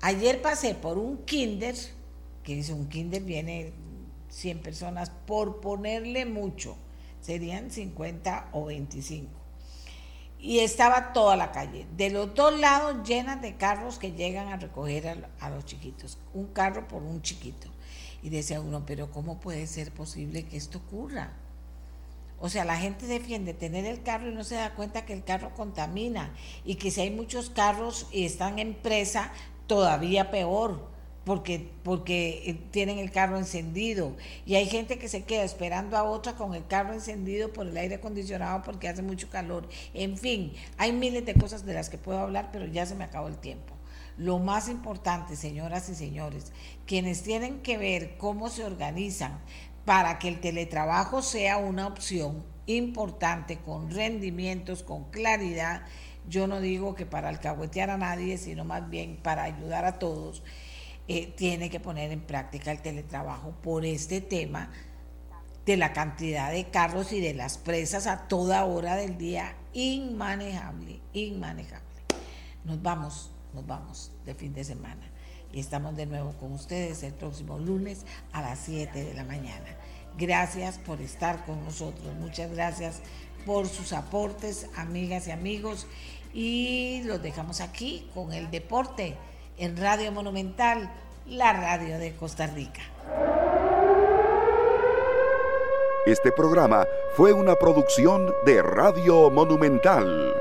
Ayer pasé por un kinder, que dice un kinder viene 100 personas, por ponerle mucho, serían 50 o 25 y estaba toda la calle, de los dos lados llenas de carros que llegan a recoger a, los chiquitos, un carro por un chiquito. Y decía uno, pero ¿cómo puede ser posible que esto ocurra? O sea, la gente defiende tener el carro y no se da cuenta que el carro contamina. Y que si hay muchos carros y están en presa, todavía peor porque, porque eh, tienen el carro encendido. Y hay gente que se queda esperando a otra con el carro encendido por el aire acondicionado porque hace mucho calor. En fin, hay miles de cosas de las que puedo hablar, pero ya se me acabó el tiempo. Lo más importante, señoras y señores, quienes tienen que ver cómo se organizan para que el teletrabajo sea una opción importante, con rendimientos, con claridad, yo no digo que para alcahuetear a nadie, sino más bien para ayudar a todos eh, tiene que poner en práctica el teletrabajo por este tema de la cantidad de carros y de las presas a toda hora del día, inmanejable, inmanejable. Nos vamos, nos vamos de fin de semana. Y estamos de nuevo con ustedes el próximo lunes a las 7 de la mañana. Gracias por estar con nosotros, muchas gracias por sus aportes, amigas y amigos, y los dejamos aquí con el deporte en Radio Monumental, la radio de Costa Rica. Este programa fue una producción de Radio Monumental.